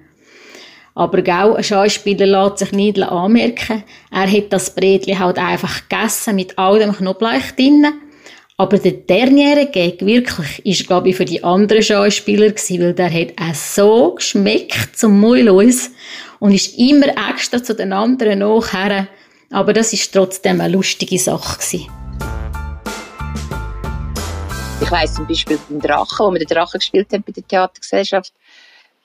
Aber gell, ein Schauspieler lässt sich nicht anmerken. Er hat das Brätli halt einfach gegessen mit all dem Knoblauch drinnen. Aber der derniere Gag wirklich ist, glaube ich, für die anderen Schauspieler gewesen, weil der hat auch so geschmeckt zum Muilos und ist immer extra zu den anderen nachher. Aber das ist trotzdem eine lustige Sache gewesen. Ich weiss zum Beispiel beim Drachen, wo wir den Drachen gespielt haben bei der Theatergesellschaft,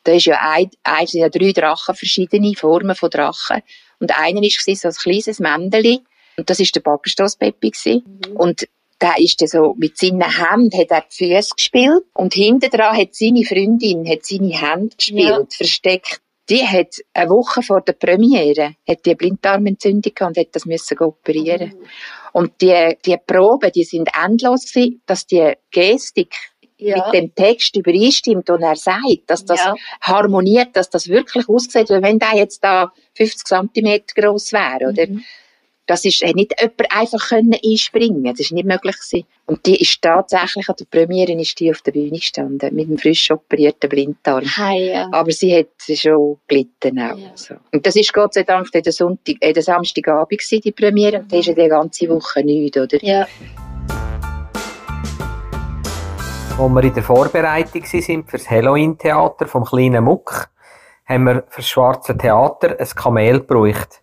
da ist ja ein, ein, ja drei Drachen, verschiedene Formen von Drachen. Und einer war so ein kleines Mändeli. Und das war der Backenstoss-Peppi. Mhm. Und der ist so mit seinen Händen hat er die Füße gespielt. Und hinten dran hat seine Freundin hat seine Hände gespielt, ja. versteckt. Die hat eine Woche vor der Premiere hat die Blinddarmentzündung und hat das müssen operieren. Mhm. Und die, die Proben, die sind endlos dass die Gestik ja. mit dem Text übereinstimmt und er sagt, dass das ja. harmoniert, dass das wirklich aussieht, wenn der jetzt da 50 cm groß wäre, oder? Mhm. Das ist, hat nicht jemand einfach können einspringen Das ist nicht möglich gewesen. Und die ist tatsächlich, an der Premiere ist die auf der Bühne gestanden, mit einem frisch operierten Blinddarm. Hey, ja. Aber sie hat schon gelitten auch. Ja. So. Und das ist Gott sei Dank der Sonntag, äh, der Samstagabend gewesen, die Premiere, und da ist ja die ganze Woche nichts, oder? Ja. Als wir in der Vorbereitung sind für das Halloween-Theater vom kleinen Muck, haben wir für das Schwarze Theater ein Kamel gebraucht.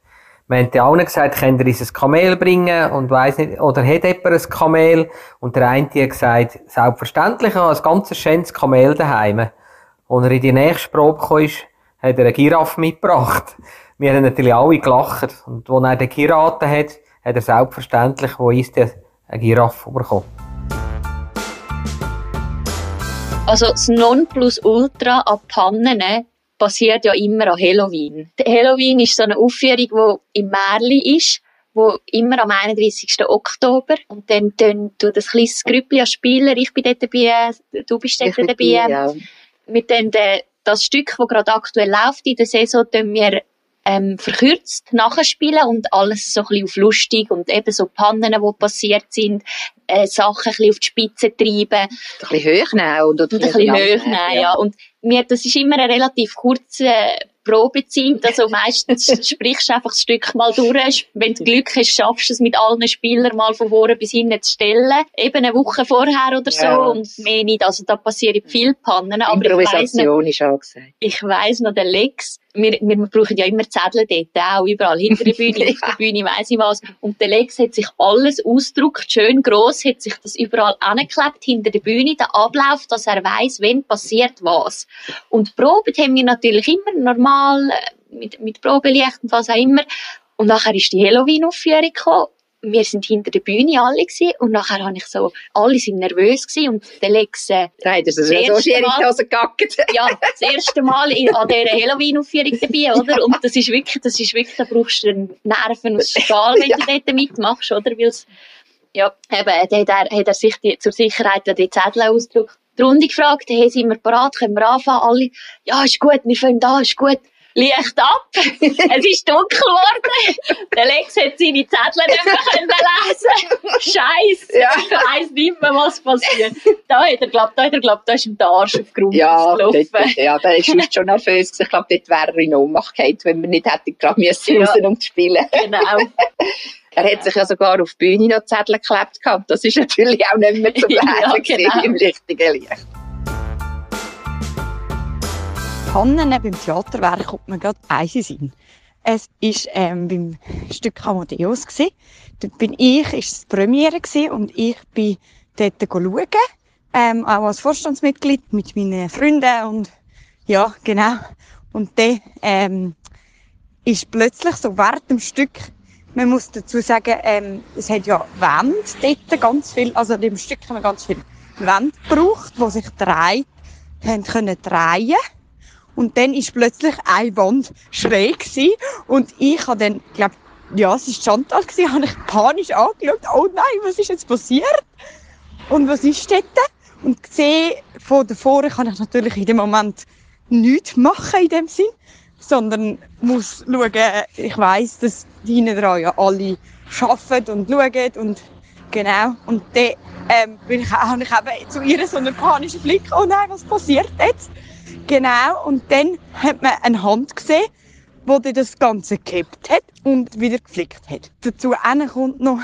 Wir haben den allen gesagt, könnt ihr uns ein Kamel bringen und weiss nicht, oder hat jemand ein Kamel? Und der eine hat gesagt, selbstverständlich, ich habe ein ganz schönes Kamel daheim. Als er in die nächste Probe kam, hat er eine Giraffe mitgebracht. Wir haben natürlich alle gelacht. Und als er den geraten hat, hat er selbstverständlich, wo ist der, eine Giraffe bekommen. Also das Nonplusultra an Pannen passiert ja immer an Halloween. Halloween ist so eine Aufführung, die im Märli ist, wo immer am 31. Oktober und dann tun du das kleine Grüppli als Spieler, ich bin dort dabei, du bist dort dabei. Ja. Mit dem das Stück, das gerade aktuell läuft in der Saison, tun wir ähm, verkürzt nachspielen und alles so ein bisschen auf lustig und eben so Pannen, die passiert sind, äh, Sachen ein bisschen auf die Spitze treiben. Ein bisschen hochnehmen. Und, und ein bisschen hochnehmen, ja. ja. Und mir, das ist immer eine relativ kurze Probezeit. Also meistens sprichst du einfach das Stück mal durch. Wenn du Glück hast, schaffst du es mit allen Spielern mal von vorne bis hinten zu stellen. Eben eine Woche vorher oder so. Ja. Und mehr nicht. Also da passieren viele Pannen. Aber Improvisation ich weiss noch, ist angesagt. Ich weiss noch, der Lex, wir, wir brauchen ja immer Zettel dort, auch überall, hinter der Bühne, auf der Bühne, weiss ich was. Und der Lex hat sich alles ausgedruckt, schön gross, hat sich das überall angeklebt, hinter der Bühne, der Ablauf, dass er weiss, wenn passiert was. Und proben haben wir natürlich immer normal, äh, mit, mit Probelicht und was auch immer. Und nachher ist die Halloween-Aufführung gekommen wir sind hinter der Bühne alle gewesen, und nachher habe ich so, alle sind nervös gewesen und der Lex, äh, Nein, das ist so schwierig, dass er gackt. ja, das erste Mal in, an dieser Halloween-Aufführung dabei, oder? Und das ist wirklich, das ist wirklich, da brauchst du Nerven aus Stahl, wenn ja. du dort mitmachst, oder? Weil's, ja, eben, da hat er, hat er sich die, zur Sicherheit die Zettel ausgedruckt. Die Runde gefragt, hey, sind wir bereit, können wir anfangen? Alle, ja, ist gut, wir fangen da, ist gut. Licht ab. es ist dunkel geworden. Der Lex hat seine Zettel nicht mehr können lesen. Scheiße. Ja. Ich weiss nicht mehr, was passiert. Da hat er, glaubt, da hat er, glaubt, da ist ihm der Arsch auf Grund ja, dort, ja, da ist schon nervös. Ich glaube, dort wäre er in Ohnmacht gefallen, wenn wir nicht hätten gerade müssen ja. raus und spielen. Genau. Er hat sich ja sogar auf die Bühne noch Zettel geklebt gehabt. Das ist natürlich auch nicht mehr zu lesen ja, genau. im richtigen Licht. Pannen beim Theaterwerk kommt mir gerade eins in Es war ähm, beim Stück Amadeus. Gewesen. Dort bin ich, ist es Premiere gewesen, und ich bin dort schauen, ähm, auch als Vorstandsmitglied mit meinen Freunden und ja, genau. Und dann ähm, ist plötzlich so während dem Stück, man muss dazu sagen, ähm, es hat ja Wände dort ganz viel, also in dem Stück haben wir ganz viel Wände gebraucht, die sich drehen, haben können drehen und dann ist plötzlich eine Wand schräg gewesen. Und ich habe dann, glaub, ja, es war Chantal, gewesen, habe ich panisch angeschaut. Oh nein, was ist jetzt passiert? Und was ist dort? Und sehe von davor kann ich natürlich in dem Moment nichts machen in dem Sinn, sondern muss schauen, ich weiß, dass die hinten dran ja alle arbeiten und schauen und genau. Und dann ähm, bin ich, habe ich eben zu ihr so einen panischen Blick, oh nein, was passiert jetzt? Genau, und dann hat man eine Hand gesehen, wo die das Ganze gekippt hat und wieder geflickt hat. Dazu kommt noch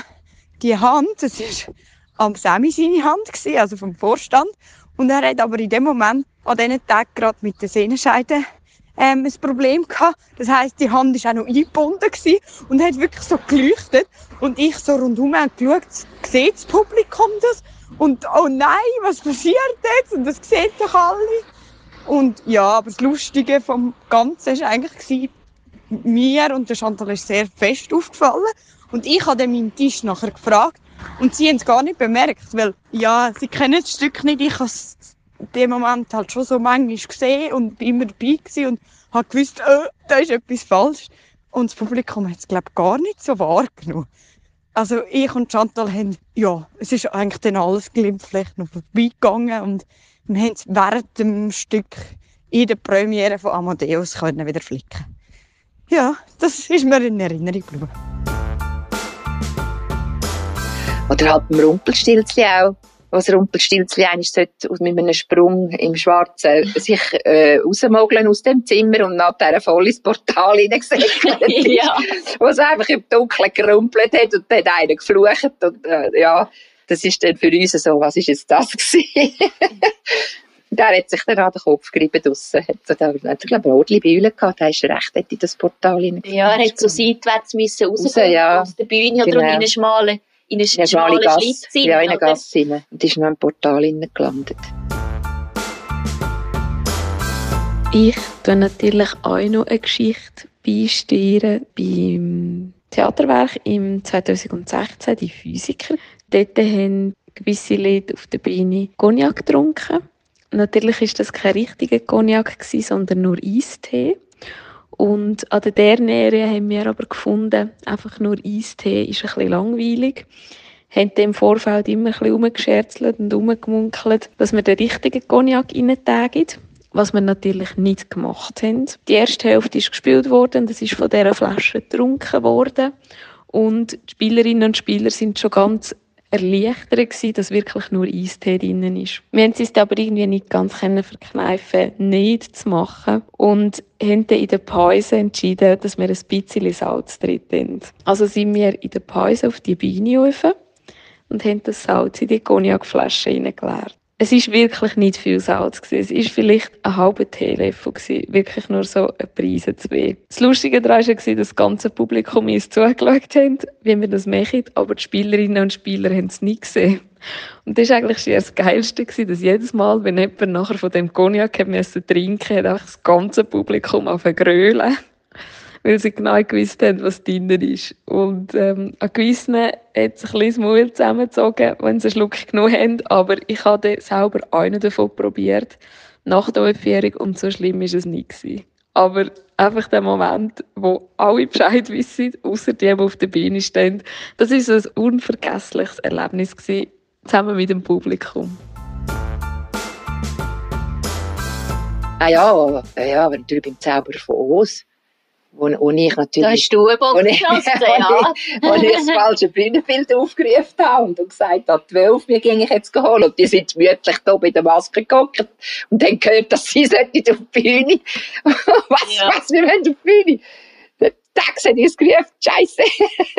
die Hand, das war am Semi seine Hand, also vom Vorstand. Und er hat aber in dem Moment, an diesen Tag gerade mit der Sehnenscheide, ähm, ein Problem gehabt. Das heisst, die Hand war auch noch eingebunden gewesen und hat wirklich so geleuchtet. Und ich so rundherum geschaut, sieht das Publikum das? Und oh nein, was passiert jetzt? Und das sehen doch alle. Und ja, aber das Lustige vom Ganzen war eigentlich, mir und der Chantal ist sehr fest aufgefallen. Und ich habe dann meinen Tisch nachher gefragt und sie haben es gar nicht bemerkt, weil ja, sie kennen das Stück nicht. Ich habe es dem Moment halt schon so manchmal gesehen und immer dabei gewesen und habe gewusst, oh, da ist etwas falsch. Und das Publikum hat es, glaube ich, gar nicht so wahrgenommen. Also ich und Chantal haben, ja, es ist eigentlich dann alles glimpflich noch vorbeigegangen und wir haben es während dem Stück in der Premiere von Amadeus können wieder flicken. Ja, das ist mir in Erinnerung geblieben. Oder halt beim Rumpelstilzli auch. Was Rumpelstilzli eigentlich sollte mit einem Sprung im Schwarzen sich äh, rausmogeln aus dem Zimmer und nachher voll ins Portal hineingesäckelt ist. ja. Was einfach im Dunkeln gerumpelt hat und dann einer geflucht und äh, ja, das ist dann für uns so, was ist jetzt das gewesen? der hat sich dann an den Kopf gerieben draussen. Hat, so, da, hat, glaube ich, Rodli Bühlen gehabt, da ist recht in das Portal hinein. Ja, er hat so seitwärts müssen rauskommen raus, ja. aus der Bühne genau. oder in eine schmale, in eine, eine schmale Gasse. Ja, in eine Gasse rein. Und ist noch im Portal gelandet. Ich tue natürlich auch noch eine Geschichte beisteuern beim Theaterwerk im 2016, die Physiker. Dort haben gewisse Leute auf der Bühne Cognac getrunken Natürlich ist das kein richtiger Cognac gewesen, sondern nur Eistee. Und an der Derniere haben wir aber gefunden, einfach nur Eistee ist ein bisschen langweilig. Haben im Vorfeld immer ein bisschen und rumgemunkelt, dass wir den richtigen Cognac reintagen. Was wir natürlich nicht gemacht haben. Die erste Hälfte ist gespielt worden und es ist von dieser Flasche getrunken worden. Und die Spielerinnen und Spieler sind schon ganz erleichtert gewesen, dass wirklich nur Eistee drin ist. Wir haben es aber irgendwie nicht ganz verkneifen, nicht zu machen und haben dann in der Pause entschieden, dass wir ein bisschen Salz drin haben. Also sind wir in der Pause auf die Beine rauf und haben das Salz in die Cognac-Flasche reingeleert. Es ist wirklich nicht viel Salz gewesen. Es ist vielleicht ein halber Teelöffel gewesen. Wirklich nur so ein Preise zwei. Das Lustige daran war, dass das ganze Publikum uns zugeschaut hat, wie wir das machen, aber die Spielerinnen und Spieler haben es nicht gesehen. Und das war eigentlich das Geilste, gewesen, dass jedes Mal, wenn jemand nachher von dem Cognac trinken musste, hat einfach das ganze Publikum auf grölen weil sie genau gewusst haben, was drin ist. Und ähm, an gewissen hat sich ein bisschen das Maul zusammengezogen, wenn sie einen Schluck genommen haben, aber ich habe selber einen davon probiert, nach der Aufführung, und so schlimm war es nicht. Aber einfach der Moment, wo alle Bescheid wissen, außer die, die auf der Bühne stehen, das war ein unvergessliches Erlebnis gewesen, zusammen mit dem Publikum. Ah ja, ja, aber natürlich beim Zauber von Oz wo, wo ich natürlich... Da hast du eine Boxenklasse, ja. Wo ich das falsche Bühnenbild aufgerufen habe und gesagt habe, zwölf, mir ging ich jetzt holen. Und die sind gemütlich da bei der Maske geguckt und haben gehört, dass sie auf die Bühne. was, ja. was, wir wollen auf die Bühne? Tax hat uns gerufen, Scheiße,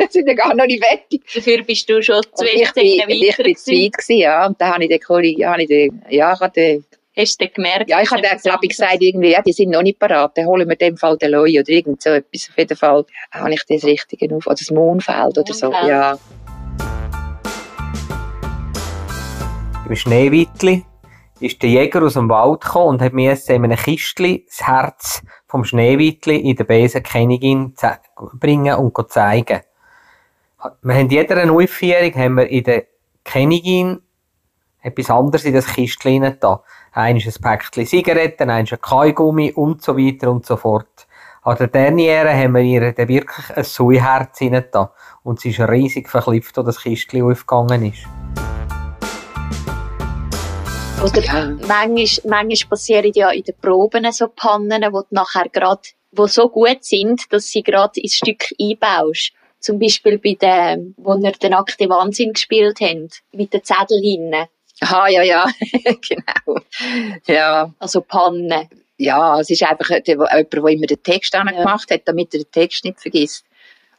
sind ja gar noch nicht fertig. Dafür bist du schon zwei Jahre weiter Ich bin zu weit gewesen, ja. Und dann habe ich den Kollegen, habe ich den, ja, ich den, Hast du gemerkt? Ja, ich habe glaube ich, gesagt, irgendwie, ja, die sind noch nicht parat, dann holen wir in dem Fall den Loi oder irgend so etwas. Auf jeden Fall habe ich das Richtige auf, oder das Mondfeld oder so, ja. Im Schneewittli ist der Jäger aus dem Wald gekommen und hat mir in einem Kistli das Herz vom Schneewittli in der Besenkönigin bringen und zeigen. Wir haben jeder Aufführung haben wir in der Königin etwas anderes in das Kistchen da. Eins ein Päckchen Zigaretten, eins ein Kaugummi und so weiter und so fort. An der Derniere haben wir ihr dann wirklich ein Säuherz da und sie ist riesig verklipft, als das Kistchen aufgegangen ist. Oder manchmal, manchmal passieren ja in den Proben so Pannen, wo nachher gerade, wo so gut sind, dass sie gerade ins Stück einbaust. Zum Beispiel bei dem, wo wir den Akte Wahnsinn gespielt haben, mit den Zettel hinten. Aha, ja, ja, genau. Ja. Also Pannen. Ja, es ist einfach jemand, der immer den Text ja. gemacht hat, damit er den Text nicht vergisst.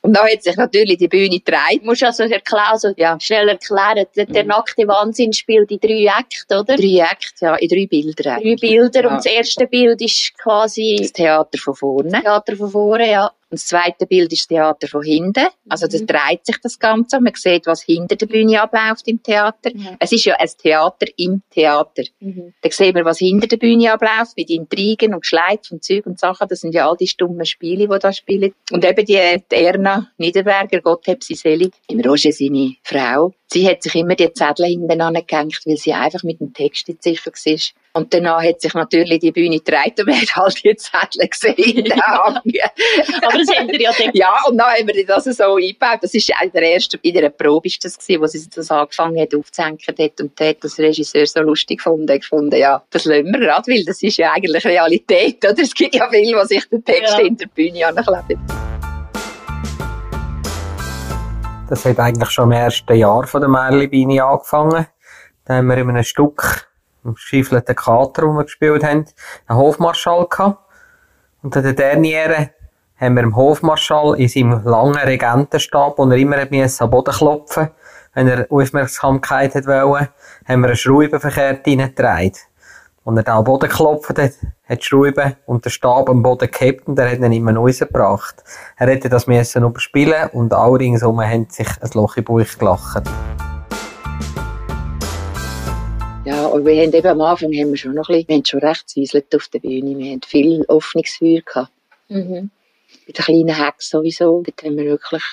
Und dann hat sich natürlich die Bühne gedreht. Du musst also erklären, also ja. schnell erklären, der, der mhm. nackte Wahnsinn spielt in drei Akten, oder? Drei Akte, ja, in drei Bildern. Drei Bilder ja. und das erste Bild ist quasi... Das Theater von vorne. Theater von vorne, ja. Und das zweite Bild ist das Theater von hinten. Also das mhm. dreht sich das Ganze. Man sieht, was hinter der Bühne abläuft im Theater. Mhm. Es ist ja ein Theater im Theater. Mhm. Da sehen wir, was hinter der Bühne abläuft, mit Intrigen und Schleif und Zeug und Sachen. Das sind ja all die stummen Spiele, die da spielen. Und eben die, die Erna Niederberger, Gott hab sie selig, im Roger seine Frau, sie hat sich immer die Zettel hinten angehängt, weil sie einfach mit dem Text nicht sicher war. Und danach hat sich natürlich die Bühne gedreht und man hat halt die Zettel gesehen. Aber das haben wir ja gedacht. Ja, und dann haben wir das so eingebaut. Das ist in der ersten, in der Probe ist das gewesen, wo sie das angefangen hat aufzuhängen dort. Und dort hat das Regisseur so lustig gefunden, gefunden, ja, das lassen wir gerade, weil das ist ja eigentlich Realität, oder? Es gibt ja viele, die sich den Text ja. in der Bühne ankleben. Das hat eigentlich schon im ersten Jahr von der Merli-Beine angefangen. Da haben wir in einem Stück im schiefelten Kater, wo wir gespielt haben, einen Hofmarschall gehabt. Und an der Derniere haben wir dem Hofmarschall in seinem langen Regentenstab, wo er immer am Boden klopfen wenn er Aufmerksamkeit hat wollen, haben wir eine Schraube verkehrt reingetragen. Und er da am Boden geklopft hat, hat die Schraube und der Stab am Boden gehabt und er hat ihn immer rausgebracht. Er hätte das müssen überspielen und alle ringsum haben sich ein Loch im Bauch gelacht. Ja, und wir haben eben am Anfang haben wir schon noch ein bisschen, wir haben schon recht zäuselt auf der Bühne. Wir haben viel Öffnungsfeuer gehabt. Mhm. Bei den kleinen Hex sowieso, dort haben wir wirklich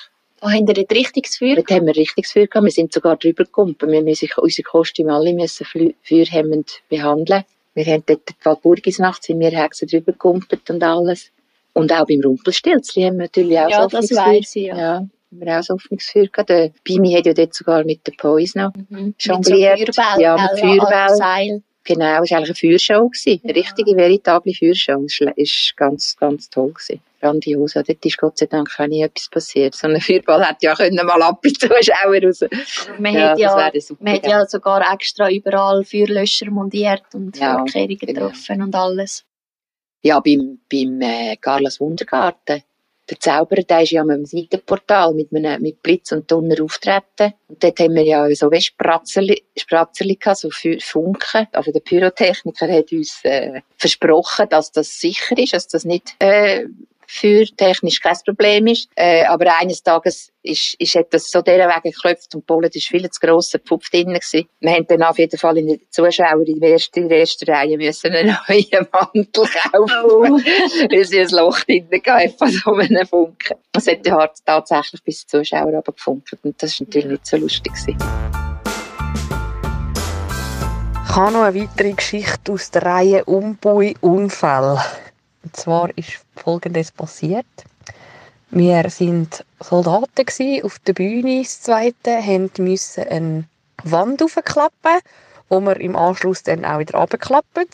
Oh, haben ihr dort richtiges Feuer Dort haben wir richtiges Feuer gehabt. Wir sind sogar drüber gekommen. Wir müssen unsere Kostüme alle müssen feuerhemmend behandeln. Wir haben dort die Walpurgisnacht, sind wir Hexen drüber gekumpelt und alles. Und auch beim Rumpelstilzli haben wir natürlich auch ja, so das weiss ich, ja. ja. Haben wir auch so Öffnungsfeuer gehabt. Der Bimi hat ja dort sogar mit den Pois noch mhm. jongliert. Mit so Feuerball, ja, mit Feuerball. Genau, es war eigentlich eine Feuershow. Gewesen. Eine richtige, veritable Feuershow. Es war ganz, ganz toll. Gewesen. Grandios. Ja, dort ist Gott sei Dank auch nie etwas passiert. So ein Feuerball hätte ja können mal ab und zu Zuschauer raus. Man ja, hat ja, man hat ja sogar extra überall Feuerlöscher montiert und ja, Vorkehrungen genau. getroffen und alles. Ja, beim, beim äh, Carlos Wundergarten der Zauberer, der ist ja am Seitenportal mit, einem, mit Blitz und Donner auftreten. Und dort haben wir ja so wie Spratzerli, Spratzerli gehabt, so Funken. Also der Pyrotechniker hat uns äh, versprochen, dass das sicher ist, dass das nicht äh, für technisch kein Problem ist. Äh, aber eines Tages ist, ist etwas so dieser Wege geklopft und Polen ist viel zu grosser Pfupf drin gewesen. Wir haben dann auf jeden Fall in den Zuschauern in der ersten, in der ersten Reihe müssen einen neuen Mantel kaufen, oh. weil sie ein Loch drin hatten von so einem Funken. Es hat tatsächlich bis die Zuschauer aber gefunkelt und das war natürlich nicht so lustig. Gewesen. Ich habe noch eine weitere Geschichte aus der Reihe Umbui-Unfall. Und zwar ist Folgendes passiert. Wir sind Soldaten auf der Bühne, das zweite, haben müssen eine Wand aufklappen, wo wir im Anschluss dann auch wieder abklappen.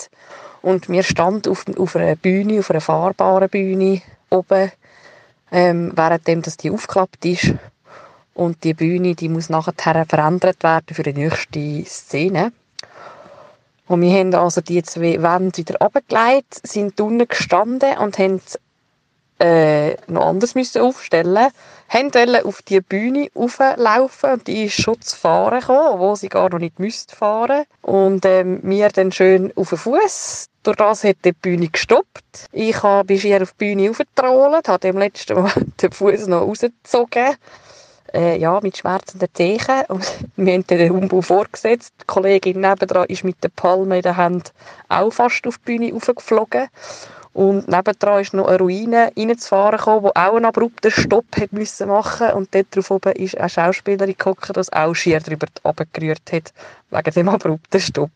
Und wir standen auf, auf einer Bühne, auf einer fahrbaren Bühne oben, ähm, währenddem dass die aufgeklappt ist. Und die Bühne, die muss nachher verändert werden für die nächste Szene. Und wir haben also die zwei Wände wieder abgelegt, sind unten gestanden und haben äh, noch anders müssen aufstellen haben auf die Bühne auflaufen und die ist schon zu fahren gekommen, wo sie gar noch nicht müsste fahren und ähm, wir dann schön auf den Fuß. Durch das hat die Bühne gestoppt. Ich bin schier auf die Bühne aufgetrollt, habe dem letzten Mal den Fuß noch rausgezogen äh, ja, mit schmerzenden Zeichen. Und wir haben den Umbau vorgesetzt. Die Kollegin nebendran ist mit der Palme in der Hand auch fast auf die Bühne raufgeflogen. Und nebendran ist noch eine Ruine reinzufahren gekommen, wo auch einen abrupten Stopp hat müssen machen Und dort drauf oben ist eine Schauspielerin gehockt, die auch schier drüber runtergerührt hat, wegen dem abrupten Stopp.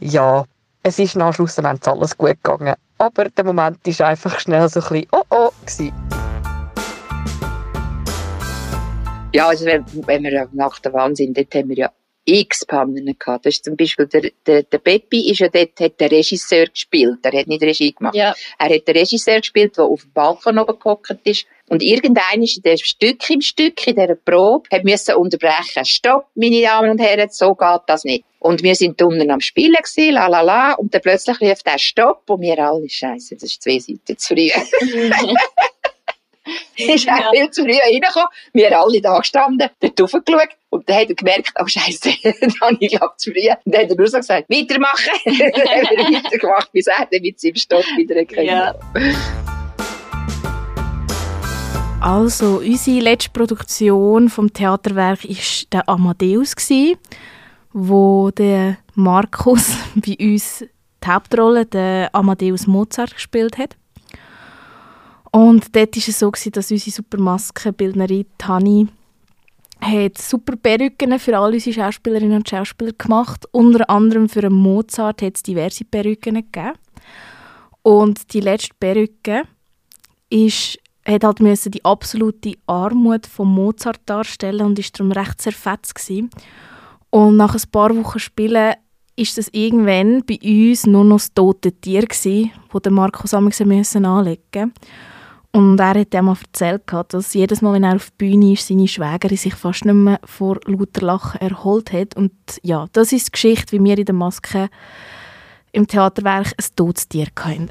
Ja, es ist nach Schluss alles gut gegangen. aber der Moment war einfach schnell so ein bisschen «Oh oh!» gewesen. Ja, also wenn, wenn wir nach der Wahnsinn, dort haben wir ja x Pannen gehabt. Das ist zum Beispiel der, der, der Peppi ist ja dort, hat der Regisseur gespielt. Er hat nicht Regie gemacht. Ja. Er hat den Regisseur gespielt, der auf dem Balkon oben gehockt ist. Und irgendein ist in dem Stück im Stück, in dieser Probe, hat müssen unterbrechen. Stopp, meine Damen und Herren, so geht das nicht. Und wir sind unten am Spielen gewesen, la la la, und dann plötzlich rief der Stopp, und wir alle, Scheiße, das ist zwei Seiten zu früh. ist auch viel zu früh reingekommen. Wir alle da gestanden, dort raufgeschaut und dann hat er gemerkt, oh Scheiße, dann habe ich glaube zu früh. Und dann hat er nur so gesagt, weitermachen. dann haben wir weitergemacht, bis er dann mit seinem Stock wieder gekommen Ja. Also, unsere letzte Produktion vom Theaterwerk ist der Amadeus wo der Markus bei uns die Hauptrolle, der Amadeus Mozart, gespielt hat. Und dort war es so, gewesen, dass unsere Supermaskenbildnerin Tani hat super Perücken für alle unsere Schauspielerinnen und Schauspieler gemacht. Unter anderem für Mozart hat es diverse Perücken gegeben. Und die letzte Perücke ist, hat halt müssen die absolute Armut von Mozart darstellen und ist darum recht zerfetzt gewesen. Und nach ein paar Wochen Spielen ist das irgendwann bei uns nur noch das tote Tier gewesen, wo der Markus anlegen und er hat ihm mal erzählt, dass jedes Mal, wenn er auf die Bühne ist, seine Schwägerin sich fast nicht mehr vor lauter Lachen erholt hat. Und ja, das ist die Geschichte, wie wir in der Maske im Theaterwerk ein totes Tier hatten.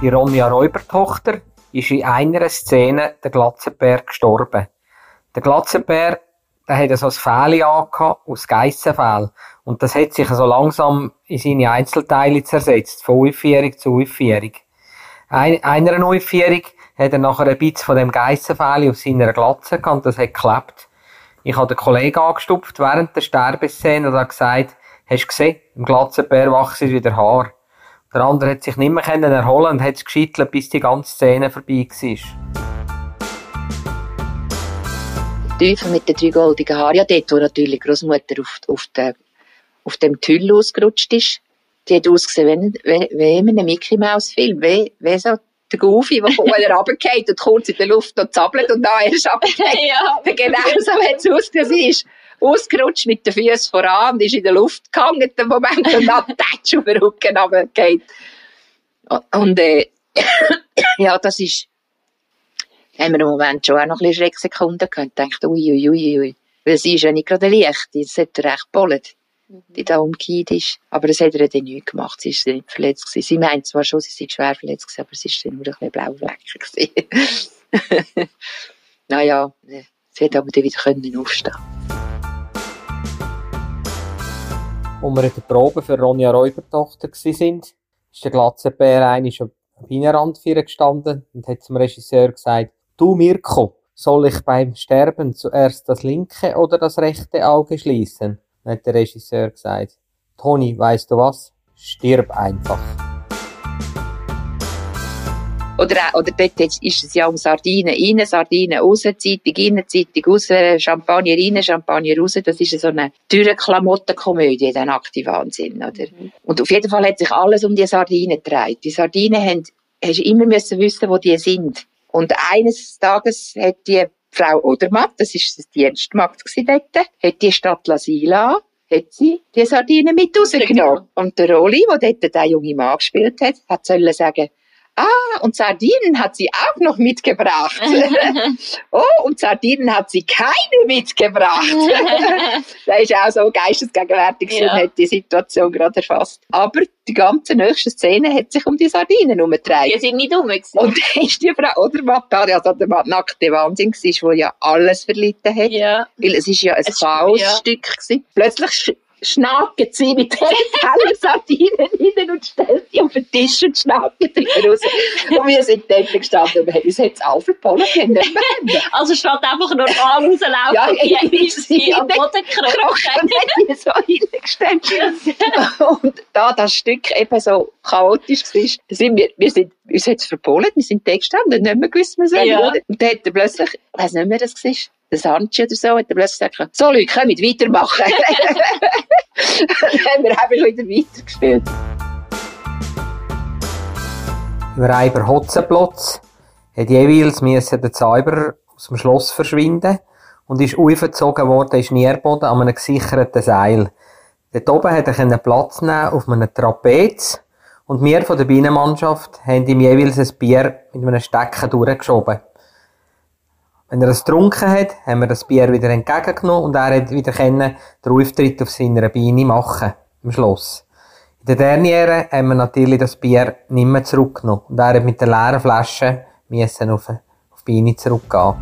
Die Ronja Räubertochter ist in einer Szene der Glatzenbär gestorben. Der Glatzenbär, der hatte so ein Fell angehabt, aus Geissenfell. Und das hat sich so langsam in seine Einzelteile zersetzt, von Aufführung zu Aufführung. Ein, einer Aufführung hat er nachher ein bisschen von dem Geissenfell auf seiner Glatze gehabt und das hat geklappt. Ich habe den Kollegen angestupft während der Sterbeszene und habe gesagt, hast du gesehen, im Glatzenbär wachsen wieder Haar. Der andere hat sich nicht mehr erholen und hat es geschittelt, bis die ganze Szene vorbei war. Teufel mit den drei goldigen Haaren, ja, dort, wo natürlich Großmutter auf, auf, auf dem Tüll ausgerutscht ist, die hat ausgesehen wie, wie, wie in einem Mickey Mouse Film, wie, wie so der Goofy, der vorher runtergeht und kurz in der Luft noch zappelt und dann erst runtergeht. Ja. Genau so hat es ausgesehen. Sie ist ausgerutscht mit den Füßen voran und ist in der Luft gehangen, den Moment, und dann tatsch auf den Rücken runtergeht. Und, äh, ja, das ist, haben wir im Moment schon auch noch ein bisschen Schrecksekunden gehabt. Ich dachte, ui, ui, ui, ui. Weil sie ist ja nicht gerade leicht. Das hat recht bollet, die da umgekehrt ist. Aber das hat ihr dann nicht gemacht. Sie ist nicht verletzt gewesen. Sie meint zwar schon, sie sei schwer verletzt gewesen, aber sie ist dann nur ein bisschen blau gewesen. naja, sie hat aber dann wieder können aufstehen. Als wir in der Probe für Ronja Räubertochter waren, ist der Glatzenbär einmal schon am Bienenrand gestanden und hat zum Regisseur gesagt, du Mirko, soll ich beim Sterben zuerst das linke oder das rechte Auge schließen? Hat der Regisseur gesagt, Toni, weißt du was? Stirb einfach. Oder, auch- oder dort ist es ja um Sardinen rein, Sardinen raus, Zeitung rein, Zeitung raus, Champagner rein, Champagner raus. Das ist so eine teure Klamottenkomödie, der nackte Wahnsinn, oder? Und auf jeden Fall hat sich alles um die Sardinen gedreht. Die Sardinen haben, hast du immer müssen wissen, wo die sind. Und eines Tages hat die Frau Odermatt, das ist das Dienstmagd dort, hat die Stadt Lasila, hat sie die Sardinen mit rausgenommen. Und der Roli, der dort der junge Mann gespielt hat, hat sollen sagen, Ah, und Sardinen hat sie auch noch mitgebracht. oh, und Sardinen hat sie keine mitgebracht. der ist auch so geistesgegenwärtig Ja. hat die Situation gerade erfasst. Aber die ganze nächste Szene hat sich um die Sardinen herumgedreht. Die sind nicht gewesen. Und dann ist die Frau Odermatt da, also der nackte Wahnsinn war, der ja alles verlitten hat. Ja. Weil es ist ja ein Es- Chaosstück gewesen. Plötzlich sch schnacket sie mit den Teller Sardinen rein und stellt die auf den Tisch und schnacket drüber raus. Und wir sind dort gestanden und haben uns jetzt alle verpollen können. nicht mehr. Also statt einfach normal rauslaufen, Ja, ist sie am Boden gekrochen. Und hat so hingestellt. Und da das Stück eben so chaotisch war, sind wir, wir sind uns jetzt verpolen, wir sind da gestanden, nicht mehr gewusst, was wir Ja. Und dann hat er plötzlich, ich weiss nicht mehr, das war, der Sanchi oder so, hat er plötzlich gesagt, so Leute, kommt weitermachen. dann haben wir einfach wieder weitergespielt. Im Reiber Hotzenplotz hat jeweils müssen der Zauberer aus dem Schloss verschwinden und ist aufgezogen worden in Nährboden an einem gesicherten Seil. Dort oben hat er Platz nehmen auf einem Trapez und wir von der Bienenmannschaft haben ihm jeweils ein Bier mit einem Stecken durchgeschoben. Wenn er es getrunken hat, haben wir das Bier wieder entgegengenommen und er hat wieder können den Auftritt auf seiner Biene machen im Schloss. In der Derniere haben wir natürlich das Bier nicht mehr zurückgenommen und er hat mit der leeren Flasche müssen auf, auf die Biene zurückgehen.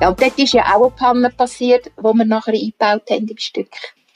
Ja, und dort ist ja auch eine Panne passiert, die wir nachher eingebaut haben im Stück.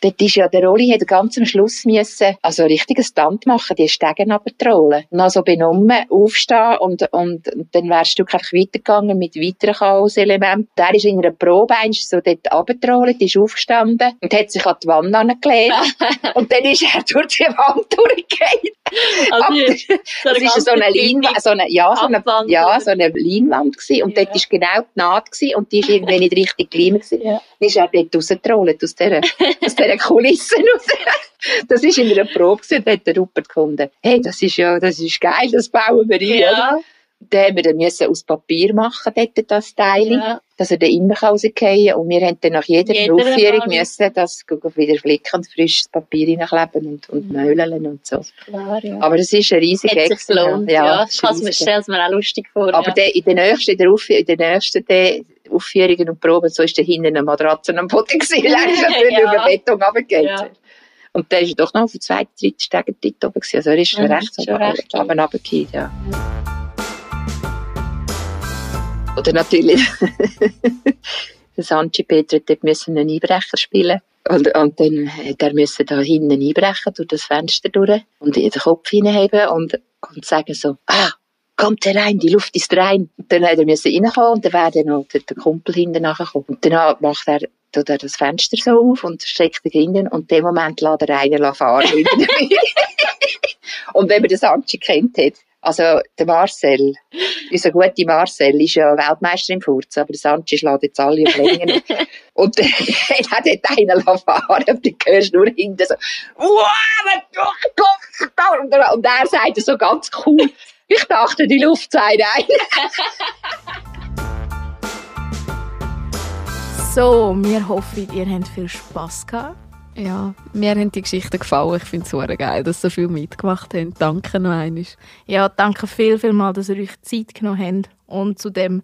Dort ist ja der Rolli hat ganz am Schluss müssen, also richtiges Stand machen, die Stegen runtertrollen. Und also benommen, aufstehen und, und, und dann das Stück einfach weitergegangen mit weiteren Chaos-Elementen. Der ist in einer Probe eins so dort runtergetrollt, ist aufgestanden und hat sich an die Wand angelehnt. und dann ist er durch die Wand durchgegangen. Also, das ist so eine Leinwand, so eine, ja, so eine, ja, so eine Leinwand gewesen. Und ja. dort ist genau die Naht gewesen und die ist irgendwie nicht richtig klein gewesen. Ja. Dann ist er dort rausgetrollt aus dieser, aus dieser Kulisse raus. Das ist in einer Probe gewesen, da hat der Rupert gefunden, hey, das ist ja, das ist geil, das bauen wir rein, ja. Haben wir müssen aus Papier machen, dort das Teil, ja. dass er dann immer rausgehen kann. Und wir haben dann nach jeder, jeder Aufführung müssen das wieder flicken und frisches Papier reinkleben und, und mhm. meulen und so. Klar, ja. Aber das ist ein riesiger sich gelohnt, ja. ja. Ich stelle es mir auch lustig vor. Aber ja. in den nächsten, der Aufführung, in den nächsten Aufführungen und Proben, so ist da hinten eine Matratze am Boden gewesen, natürlich ja. über Beton runtergeht. Ja. Und der ist doch noch auf dem zweiten, dritten Stegen dort oben gewesen. Also er ist ja, recht, schon recht aber runtergefallen, ja. Oder natürlich, der Sanchi Peter dort müssen einen Einbrecher spielen. Und, und dann hat er müssen da hinten einbrechen, durch das Fenster durch und in den Kopf hineinheben und, und sagen so, ah, kommt herein, die Luft ist rein. Und dann hat er müssen reinkommen und dann wäre dann noch der, der Kumpel hinten nachgekommen. Und dann macht er, tut er das Fenster so auf und steckt den drinnen und in dem Moment lässt er einen fahren. und wenn man das Anchi kennt hat, also, der Marcel, unser guter Marcel, ist ja Weltmeister im Furzen, aber der Sanchi schlägt jetzt alle auf Längen. und er hat dort einen fahren und du hörst nur hinten so, wow, und er sagt so ganz cool, ich dachte, die Luft sei rein. so, wir hoffen, ihr habt viel Spass gehabt. Ja, mir haben die Geschichten gefallen. Ich finde es geil, dass so viel mitgemacht haben. Danke noch einmal. Ja, danke viel, viel mal, dass ihr euch Zeit genommen habt und zu dem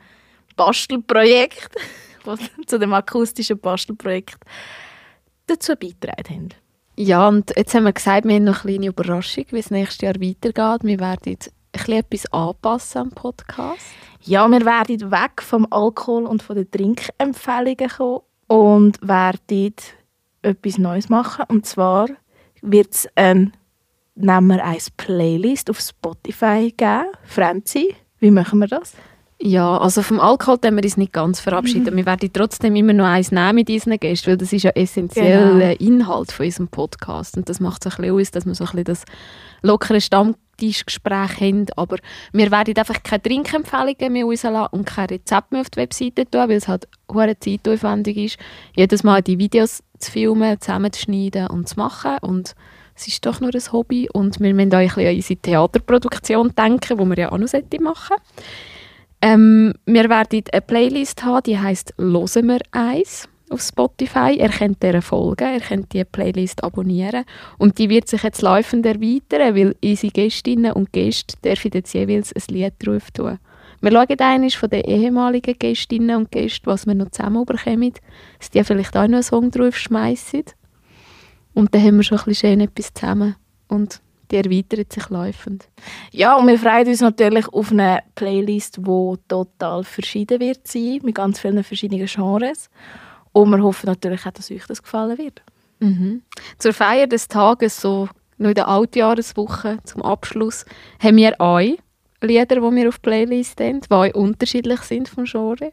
Bastelprojekt, zu dem akustischen Bastelprojekt dazu beigetragen habt. Ja, und jetzt haben wir gesagt, wir haben noch eine kleine Überraschung, wie es nächstes Jahr weitergeht. Wir werden etwas anpassen am Podcast. Ja, wir werden weg vom Alkohol und von den Trinkempfehlungen kommen und werden etwas Neues machen. Und zwar wird es ein, nehmen wir eine Playlist auf Spotify geben. Franzi, wie machen wir das? Ja, also vom Alkohol können wir uns nicht ganz verabschieden. Mhm. Wir werden trotzdem immer noch eins nehmen mit unseren Gästen, weil das ist ja essentieller genau. Inhalt von unserem Podcast. Und das macht es ein bisschen aus, dass wir so ein bisschen das lockere Stammtischgespräch haben. Aber wir werden einfach keine Trinkempfehlungen mehr rauslassen und kein Rezept mehr auf die Webseite tun, weil es halt hohe zeitaufwendig ist, jedes Mal die Videos zu filmen, zusammenzuschneiden und zu machen. Und es ist doch nur ein Hobby. Und wir müssen auch ein bisschen an unsere Theaterproduktion denken, die wir ja auch noch machen. Ähm, wir werden eine Playlist haben, die heißt «Losen wir eins» auf Spotify. Ihr könnt dieser folgen, ihr könnt die Playlist abonnieren und die wird sich jetzt laufend erweitern, weil unsere Gästinnen und Gäste dürfen jetzt jeweils ein Lied drauf tun. Wir schauen einmal von den ehemaligen Gästinnen und Gästen, was wir noch zusammen bekommen, dass die vielleicht auch noch einen Song drauf schmeißen. Und dann haben wir schon ein bisschen schön etwas zusammen. Und die erweitert sich laufend. Ja, und wir freuen uns natürlich auf eine Playlist, die total verschieden wird sein, mit ganz vielen verschiedenen Genres. Und wir hoffen natürlich auch, dass euch das gefallen wird. Mhm. Zur Feier des Tages, so noch in der Altjahreswoche zum Abschluss, haben wir auch Lieder, die wir auf Playlist haben, die unterschiedlich sind vom Genre.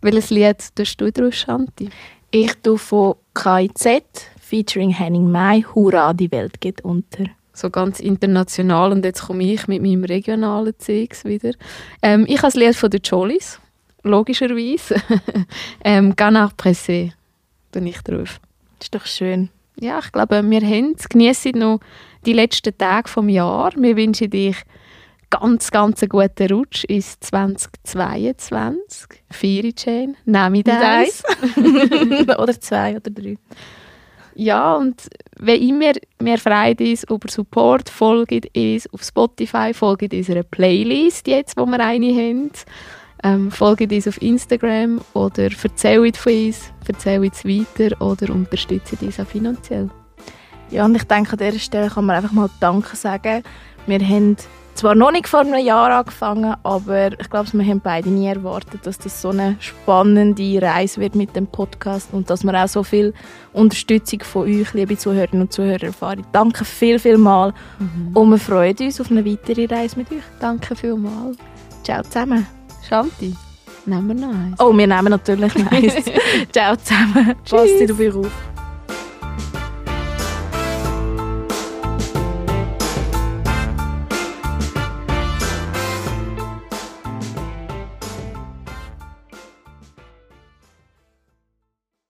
Welches Lied tust du draus, Shanti? Ich tue von KIZ featuring Henning May «Hurra, die Welt geht unter» so ganz international und jetzt komme ich mit meinem regionalen Zeugs wieder. Ähm, ich habe das Lied von den Jollies, logischerweise. ähm, Canard Pressé bin ich drauf. Das ist doch schön. Ja, ich glaube, wir haben es. Geniessen noch die letzten Tage vom Jahr. Wir wünschen dich ganz, ganz einen guten Rutsch ins 2022. Vieri Jane, nehme ich eins. oder zwei oder drei. Ja, und wenn immer mehr freut uns über Support, folgt uns auf Spotify, folgt unserer Playlist jetzt, wo wir eine haben. Ähm, folgt uns auf Instagram oder erzählt von uns, erzählt es weiter oder unterstützt uns auch finanziell. Ja, und ich denke, an dieser Stelle kann man einfach mal Danke sagen. Wir haben zwar noch nicht vor einem Jahr angefangen, aber ich glaube, wir haben beide nie erwartet, dass das so eine spannende Reise wird mit dem Podcast und dass wir auch so viel Unterstützung von euch, liebe Zuhörerinnen und Zuhörer, erfahren. Danke viel, viel mal mhm. und wir freuen uns auf eine weitere Reise mit euch. Danke viel mal. Ciao zusammen. Shanti, nehmen wir noch eins. Oh, wir nehmen natürlich noch eins. Ciao zusammen. Passt dir auf.